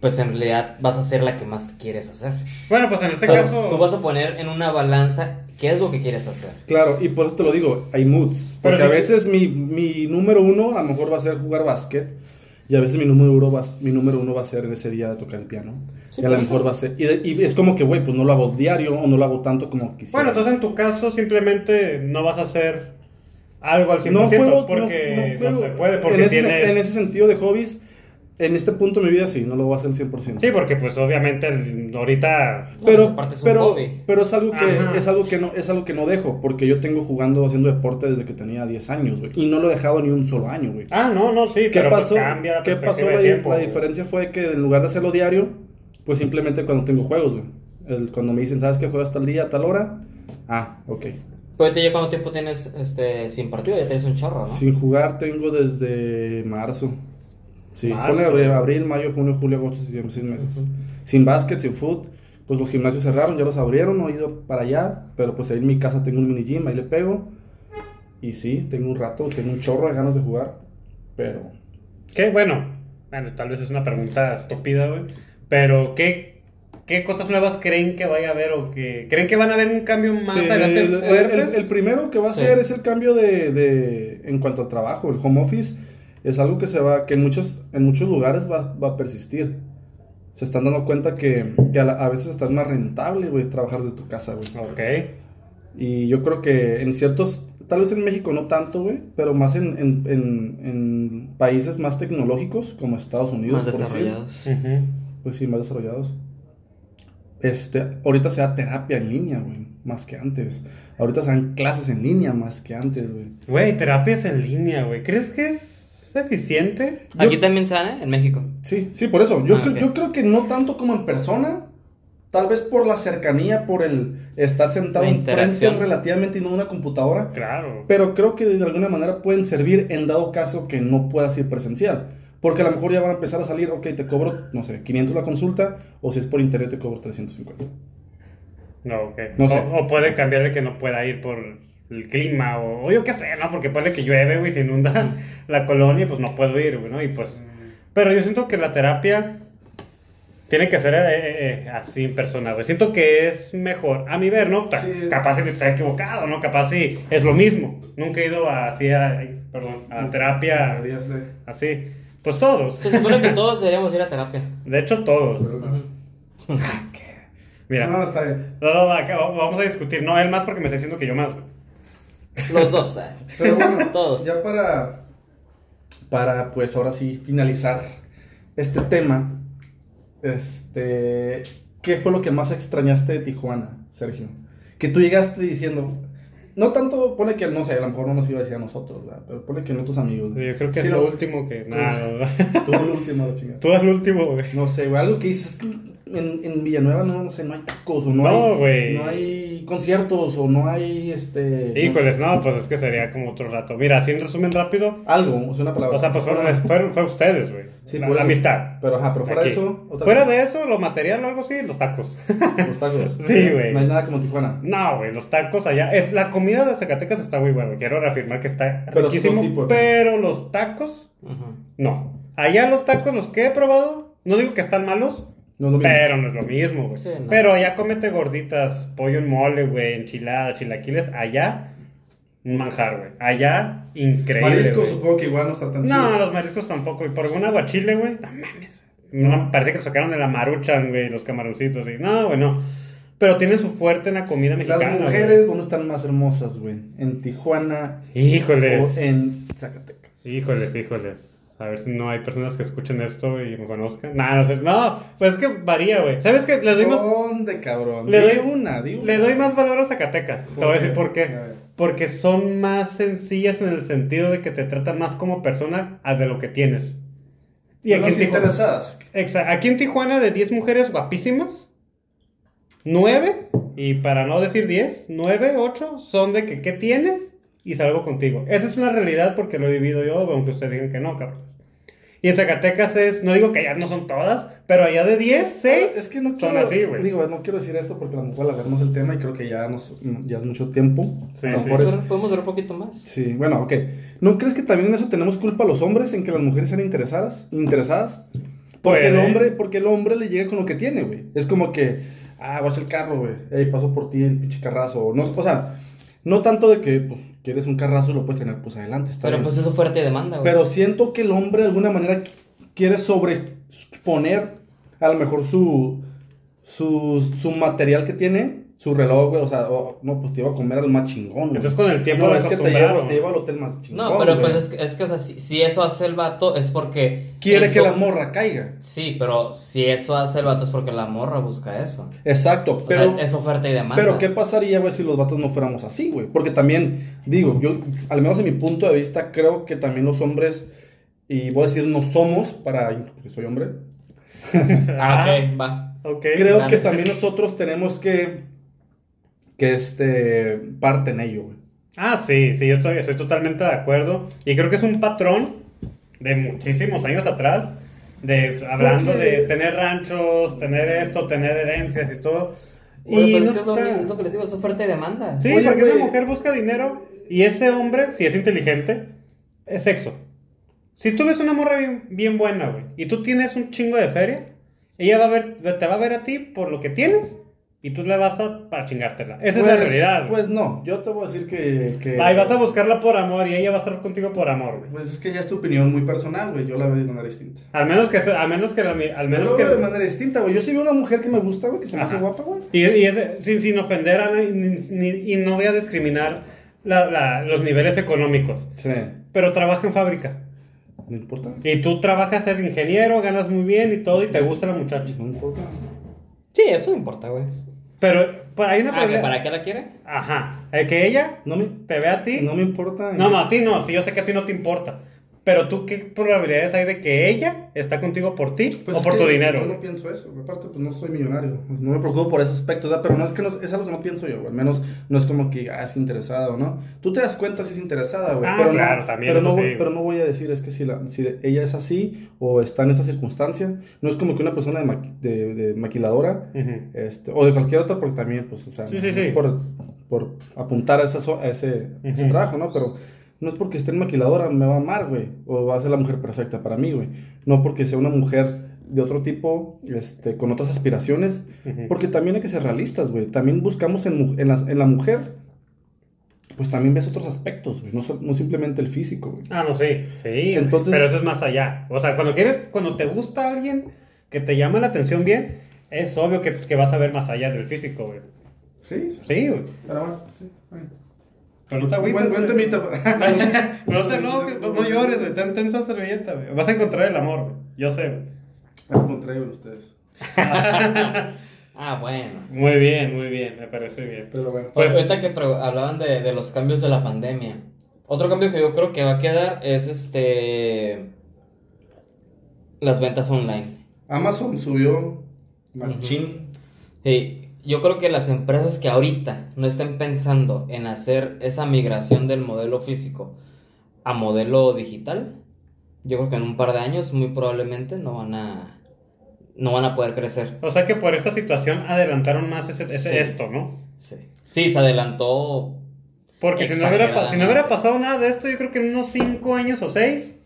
Pues en realidad vas a hacer la que más quieres hacer. Bueno, pues en este O sea, caso... tú vas a poner en una balanza qué es lo que quieres hacer. Claro, y por eso te lo digo, hay moods. Pero Porque sí a que- veces mi, mi número uno a lo mejor va a ser jugar básquet. Y a veces mi número uno va, mi número uno va a ser en ese día tocar el piano. Sí, y a lo mejor va a ser... Y, de- y es como que, güey, pues no lo hago diario o no lo hago tanto como quisiera. Bueno, entonces en tu caso simplemente no vas a hacer algo al 100% no juego, porque no- no, no se puede, porque en ese, tienes... en ese sentido de hobbies, en este punto de mi vida sí, no lo voy a hacer 100%. Sí, porque pues obviamente el- ahorita... Pero, pues, aparte es un pero, hobby. pero es algo que Ajá. es algo que no es algo que no dejo porque yo tengo jugando haciendo deporte desde que tenía 10 años, güey, y no lo he dejado ni un solo año, güey. Ah, no, no, sí, ¿Qué pero pues pasó? cambia la ¿Qué pasó? perspectiva La, de tiempo. la diferencia fue que en lugar de hacerlo diario, pues simplemente cuando tengo juegos, güey. El- cuando me dicen, ¿sabes qué juegas tal día, a tal hora? Ah, ok. Pues te cuánto tiempo tienes este sin partido, ya tienes un chorro, ¿no? Sin jugar tengo desde marzo. Sí, Marzo. pone abril, mayo, junio, julio, agosto, septiembre, seis meses. Sin básquet, sin foot, pues los gimnasios cerraron, ya los abrieron, no he ido para allá, pero pues ahí en mi casa tengo un mini gym, ahí le pego. Y sí, tengo un rato, tengo un chorro de ganas de jugar, pero... ¿Qué? Bueno, bueno, tal vez es una pregunta estúpida, güey. Pero, ¿qué, ¿qué cosas nuevas creen que vaya a haber o que creen que van a haber un cambio más Sí, adelante el, el- el primero que va a Sí. ser es el cambio de, de- en cuanto al trabajo, el home office es algo que se va, que en muchos, en muchos lugares va, va a persistir. Se están dando cuenta que, que a, la- a veces está más rentable, güey, trabajar de tu casa, güey. Ok. Y yo creo que en ciertos, tal vez en México no tanto, güey, pero más en, en, en- en países más tecnológicos como Estados Unidos. Más por desarrollados. Ujú. Pues sí, más desarrollados. Este, ahorita se da terapia en línea, güey, más que antes. Ahorita se dan clases en línea más que antes, güey. Güey, terapias en línea, güey. ¿Crees que es eficiente? Yo- Aquí también se dan, ¿eh? En México. Sí, sí, por eso. Yo, Ah, creo- yo creo que no tanto como en persona. Tal vez por la cercanía, por el estar sentado enfrente relativamente y no en una computadora. Claro. Pero creo que de alguna manera pueden servir en dado caso que no puedas ir presencial. Porque a lo mejor ya van a empezar a salir, ok, te cobro, no sé, 500 la consulta, o si es por internet te cobro 350. No, ok. No sé. O, o puede cambiar de que no pueda ir por el clima o, o yo qué sé, ¿no? Porque puede que llueve, güey, se inunda la colonia pues no puedo ir, güey, ¿no? Y pues... Pero yo siento que la terapia tiene que ser eh, eh, eh, así en persona, güey. Siento que es mejor, a mi ver, ¿no? Sí. Capaz si estoy equivocado, ¿no? Capaz si es lo mismo. Nunca he ido así a, ay, perdón, a terapia así. Pues todos. Se supone que todos deberíamos ir a terapia. De hecho, todos. Mira. No, está bien. No, no, acá vamos a discutir. No, él más porque me está diciendo que yo más, güey. Los dos, ¿eh? Pero bueno, Todos. ya para, para, pues ahora sí, finalizar este tema, este, ¿qué fue lo que más extrañaste de Tijuana, Sergio? Que tú llegaste diciendo, no tanto, pone que, no sé, a lo mejor no nos iba a decir a nosotros, ¿verdad? Pero pone que no tus amigos. Yo creo que Sí, es no, lo último que. Nada, Tú el último, la chingada. Tú eres el último, güey. No sé, güey, algo que dices, es que en, en Villanueva no, no sé, no hay tacos, o no, No, hay, güey. no hay conciertos, o no hay, este... Híjoles, no, pues es que sería como otro rato. Mira, así en resumen rápido. Algo, o sea, una palabra. O sea, pues fueron, fueron, fue ustedes, güey. Sí, la, la amistad. Pero, ajá, pero fuera de eso, otra Fuera cosa. de eso, lo material o algo así, los tacos. Los tacos. Sí, güey. No hay nada como Tijuana. No, güey, los tacos allá. Es, la comida de Zacatecas está muy buena. Quiero reafirmar que está Pero riquísimo. pero los tacos, no. Allá los tacos, los que he probado, no digo que están malos, No es lo mismo. Pero no es lo mismo, güey. Sí, no. Pero allá cómete gorditas, pollo en mole, güey, enchiladas, chilaquiles. Allá, un manjar, güey. Allá, increíble. Marisco güey. supongo que igual no está tan No, chido. los mariscos tampoco. Y por un aguachile, güey. No mames. güey. No, parece que lo sacaron de la maruchan, güey, los camaroncitos. Y, no, güey, no. Pero tienen su fuerte en la comida mexicana. Las mujeres, ¿dónde están más hermosas, güey? ¿En Tijuana güey. Híjoles. o en Zacatecas? Híjoles, híjoles. A ver si no hay personas que escuchen esto y me conozcan. Nah, no sé. No, pues es que varía, güey. ¿Sabes qué? Le doy más. ¿Dónde, cabrón? Le Di doy- una, di una. Le doy más valor a Zacatecas. Te voy a decir por qué. Porque son más sencillas en el sentido de que te tratan más como persona a de lo que tienes. Y aquí en, Tijuana, aquí en Tijuana, de 10 mujeres guapísimas, 9, y para no decir 10, 9, 8 son de que ¿qué tienes? Y salgo contigo. Esa es una realidad porque lo he vivido yo, aunque ustedes digan que no, cabrón. Y en Zacatecas es, no digo que allá no son todas, pero allá de 10, 6 Es que no son quiero, así, güey. Digo, no quiero decir esto porque a lo mejor alargamos el tema y creo que ya, nos, ya es mucho tiempo. Sí, a lo sí. es- Podemos ver un poquito más. Sí, bueno, ok. ¿No crees que también en eso tenemos culpa los hombres en que las mujeres sean interesadas? interesadas? Porque el hombre, porque el hombre le llega con lo que tiene, güey. Es como que, ah, vas el carro, güey. Ey, paso por ti el pinche carrazo. No, o sea, no tanto de que, pues, quieres un carrazo y lo puedes tener, pues, adelante, está Pero bien. pues es oferta y demanda, güey. Pero siento que el hombre de alguna manera qu- quiere sobreponer a lo mejor su, su, su material que tiene, su reloj, güey. O sea, oh, no, pues te iba a comer al más chingón. güey. Entonces con el tiempo no, es que te lleva, te lleva al hotel más chingón. No, pero güey. pues es que, es que, o sea, si, si eso hace el vato es porque... Quiere eso- que la morra caiga. Sí, pero si eso hace el vato es porque la morra busca eso. Exacto, O pero... sea, es, es oferta y demanda. Pero ¿qué pasaría, güey, si los vatos no fuéramos así, güey? Porque también, digo, yo, al menos en mi punto de vista, creo que también los hombres, y voy a decir no somos, para, porque soy hombre, Ah, ok, va. Ok. creo Gracias. que también nosotros tenemos que, que este, parte en ello, güey. Ah, sí, sí, yo estoy, estoy totalmente de acuerdo. Y creo que es un patrón de muchísimos años atrás, de hablando Porque- de tener ranchos, tener esto, tener herencias y todo. Bueno, y pero no es que es lo, está- mismo, es lo que les digo, es oferta y demanda. Sí, Oye, porque güey. una mujer busca dinero y ese hombre, si es inteligente, es sexo. Si tú ves una morra bien, bien buena, güey, y tú tienes un chingo de feria, ella va a ver, te va a ver a ti por lo que tienes y tú le vas a para chingártela. Esa es la Pues- realidad. Pues no, yo te voy a decir que... que Ahí vas a buscarla por amor y ella va a estar contigo por amor, güey. Pues es que ya es tu opinión muy personal, güey. Yo la veo de manera distinta. Al menos que, al menos que, la al Yo menos la que, veo de manera distinta, güey. Yo sí veo una mujer que me gusta, güey, que se me hace guapa, güey. y, y ese- sin, sin ofender a ni- y no voy a discriminar la- la- los niveles económicos, Sí. pero trabaja en fábrica. No importa. Y tú trabajas ser ingeniero, ganas muy bien y todo, y te gusta la muchacha. No importa. Sí, eso no importa, güey. Pero, pero hay una Ah, ¿que ¿Para qué la quiere? Ajá. El que ella No me, te vea a ti. no me importa. No, no, a ti no. Sí, yo sé que a ti no te importa. Pero tú, ¿qué probabilidades hay de que ella está contigo por ti Pues o por tu dinero? Yo no pienso eso. güey. Aparte, pues no soy millonario. Pues, no me preocupo por ese aspecto, ¿verdad? Pero no es que no, es algo que no pienso yo, güey. Al menos no es como que ah, es interesada o no. Tú te das cuenta si es interesada, güey. Ah, pero claro, no, también, Pero no, eso voy- sí. pero no voy a decir es que si, la, si ella es así o está en esa circunstancia. No es como que una persona de, maqui- de- de maquiladora Ujú. este, o de cualquier otra, porque también, pues, o sea, Sí, sí, sí. por, por apuntar a, esa a ese, ese Ujú. trabajo, ¿no? Pero no es porque esté en maquiladora me va a amar, güey, o va a ser la mujer perfecta para mí, güey. No porque sea una mujer de otro tipo, este, con otras aspiraciones, Ujú. porque también hay que ser realistas, güey. También buscamos en, mu- en, las- en la mujer, pues también ves otros aspectos, güey, no, no simplemente el físico, güey. Ah, no, sí. Sí. Entonces- pero eso es más allá. O sea, cuando quieres, cuando te gusta alguien que te llama la atención bien, es obvio que, que vas a ver más allá del físico, güey. Sí, Sí, güey. pero bueno, sí, bueno. Pero no te agüites. buen güey. temita. No te enojes, no, no llores, güey. Ten, ten esa servilleta, güey. Vas a encontrar el amor, güey. Yo sé, güey. Al contrario de ustedes. Ah, bueno. Muy bien, muy bien. Me parece bien. Pero bueno. Pues ahorita que hablaban de, de los cambios de la pandemia. Otro cambio que yo creo que va a quedar es este. Las ventas online. Amazon subió machín. Sí, yo creo que las empresas que ahorita no estén pensando en hacer esa migración del modelo físico a modelo digital, yo creo que en un par de años muy probablemente no van a no van a poder crecer. O sea que por esta situación adelantaron más ese, ese- Sí. esto, ¿no? Sí. Sí, se adelantó. Porque si no, hubiera, si no hubiera pasado nada de esto, yo creo que en unos 5 años o 6,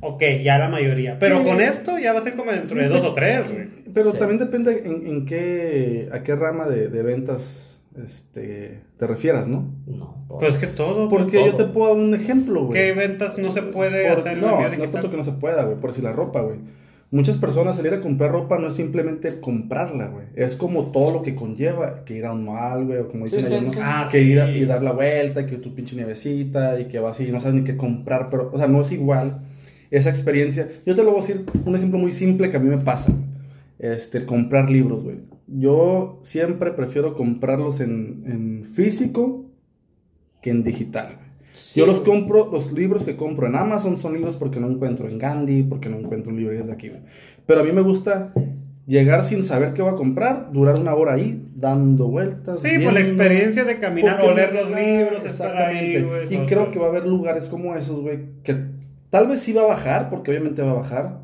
ok, ya la mayoría. Pero Sí. con esto ya va a ser como dentro de 2 o 3, güey. Pero Sí. también depende en, en qué, a qué rama de, de ventas este, te refieras, ¿no? No. Pues es que todo. Porque todo. yo te puedo dar un ejemplo, güey. ¿Qué ventas no se puede Por- hacer en no, no es tanto que no se pueda, güey, por si la ropa, güey. Muchas personas salir a comprar ropa no es simplemente comprarla, güey. Es como todo lo que conlleva, que ir a un mall, güey, o como Sí, dicen sí, ellos, ¿no? sí. Ah, que sí. ir a, y dar la vuelta, que tu pinche nievecita, y que vas y no sabes ni qué comprar, pero, o sea, no es igual esa experiencia. Yo te lo voy a decir un ejemplo muy simple que a mí me pasa, este, comprar libros, güey. Yo siempre prefiero comprarlos en, en físico que en digital, güey. Sí, Yo los compro, los libros que compro en Amazon son libros porque no encuentro en Gandhi, porque no encuentro en librerías de aquí. güey. Pero a mí me gusta llegar sin saber qué voy a comprar, durar una hora ahí, dando vueltas. Sí, por la viendo, experiencia de caminar, oler los libros, estar ahí, güey. Y creo que va a haber lugares como esos, güey, que tal vez sí va a bajar, porque obviamente va a bajar,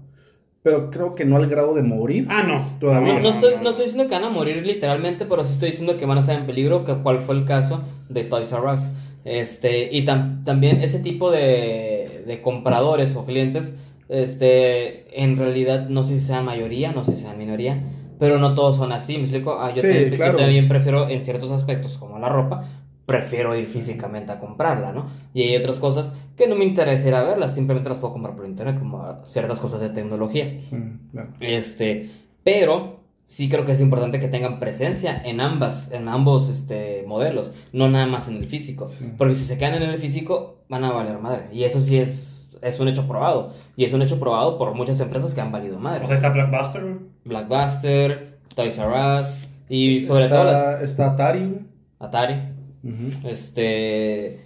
pero creo que no al grado de morir. Ah, no. Todavía No, no estoy, no estoy diciendo que van a morir literalmente, pero sí estoy diciendo que van a estar en peligro, que cuál fue el caso de Toys R Us. Este, y tam- también ese tipo de, de compradores o clientes, este, en realidad no sé si sean mayoría, no sé si sean minoría, pero no todos son así, ¿me explico? Ah, yo, Sí, te- yo claro. también prefiero en ciertos aspectos, como la ropa, prefiero ir físicamente a comprarla, ¿no? Y hay otras cosas que no me interesa ir a verlas, simplemente las puedo comprar por internet, como ciertas cosas de tecnología. Claro. Este, pero sí creo que es importante que tengan presencia en ambas, en ambos este, modelos, no nada más en el físico. Sí. Porque si se quedan en el físico, van a valer madre. Y eso sí es, es un hecho probado. Y es un hecho probado por muchas empresas que han valido madre. O sea, está Blockbuster, güey. Blackbuster, Toys R Us y sobre está, todo las Está Atari. Atari. Este,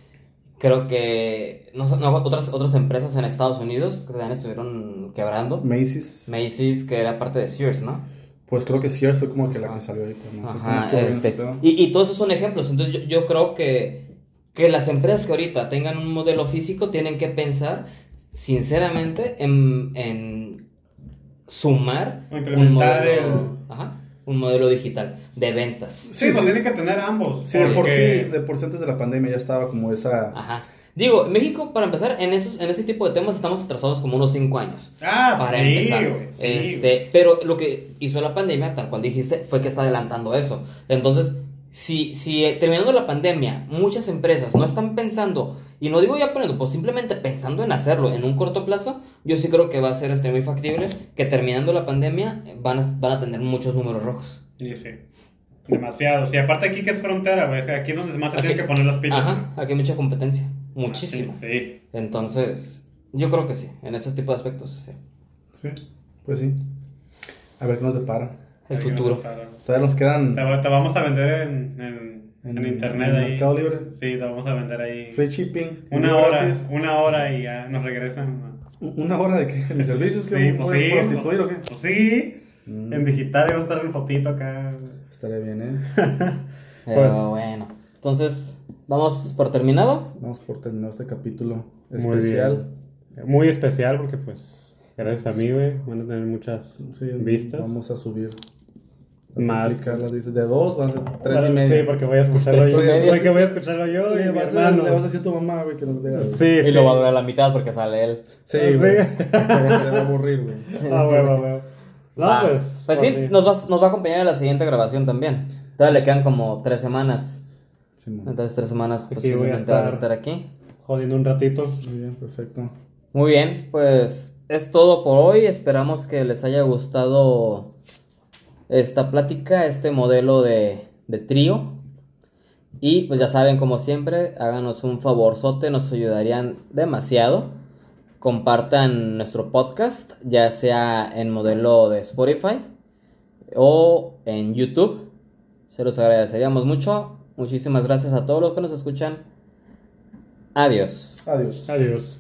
creo que no, sé, no, otras, otras empresas en Estados Unidos que también estuvieron quebrando. Macy's. Macy's, que era parte de Sears, ¿no? Pues creo que Sears fue como que la que salió ahí. ¿no? Ajá, este, pedo. y, y todos esos son ejemplos. Entonces yo, yo creo que, que las empresas que ahorita tengan un modelo físico tienen que pensar sinceramente, en, en sumar O un modelo, ajá, un modelo digital de ventas. Sí, Sí, pues sí. tiene que tener ambos. Sí, de por sí, de por sí antes de la pandemia ya estaba como esa... Ajá. Digo, México, para empezar, en esos, en ese tipo de temas estamos atrasados como unos 5 años. Ah, para sí, empezar. güey, sí, este, pero lo que hizo la pandemia, tal cual dijiste, fue que está adelantando eso. Entonces, si, si eh, terminando la pandemia, muchas empresas no están pensando, y no digo ya poniendo, pues simplemente pensando en hacerlo en un corto plazo, yo sí creo que va a ser este muy factible que terminando la pandemia eh, van a, van a tener muchos números rojos. Sí, sí. Demasiados. Y aparte aquí que es frontera, güey. o sea, aquí es donde más se tienen que poner las pilas. Ajá, aquí hay mucha competencia, muchísima. Sí, sí. Entonces, yo creo que sí, en esos tipos de aspectos, sí. Sí, pues sí. A ver qué nos depara. El futuro. Todavía nos quedan Te, va- te vamos a vender en, en, en internet en ahí. Mercado Libre. Sí, te vamos a vender ahí. Free shipping. Una hora, gratis. una hora y ya nos regresan. ¿Una hora de qué? ¿De mis servicios? Sí, ¿Que pues pueden sí. prostituir o qué? Pues sí. Mm. En digital vas a estar en fotito acá. Estaría bien, ¿eh? Pero Pues- bueno, entonces, ¿damos por terminado? Vamos por terminar este capítulo Muy especial. bien. Muy especial porque pues gracias a mí, güey, van a tener muchas Sí, vistas. Vamos a subir. Más. dice, de dos ser tres y media. Sí, porque voy a escucharlo yo. Porque voy a escucharlo yo y vas a, hermano. le vas a decir a tu mamá, güey, que nos vea. güey. Sí, Y sí. lo va a ver a la mitad porque sale él. Sí, Sí. güey. Se va a aburrir, güey. Ah, a huevo. No, pues. Pues sí, mí. nos va, nos va a acompañar en la siguiente grabación también. Todavía le quedan como tres semanas. Simón. Entonces, tres semanas Aquí posiblemente voy a vas a estar. estar aquí. Jodiendo un ratito. Muy bien, perfecto. Muy bien, pues es todo por hoy. Esperamos que les haya gustado esta plática, este modelo de, de trío. Y pues ya saben, como siempre, háganos un favorzote, nos ayudarían demasiado. Compartan nuestro podcast, ya sea en modelo de Spotify o en YouTube. Se los agradeceríamos mucho. Muchísimas gracias a todos los que nos escuchan. Adiós. Adiós. Adiós.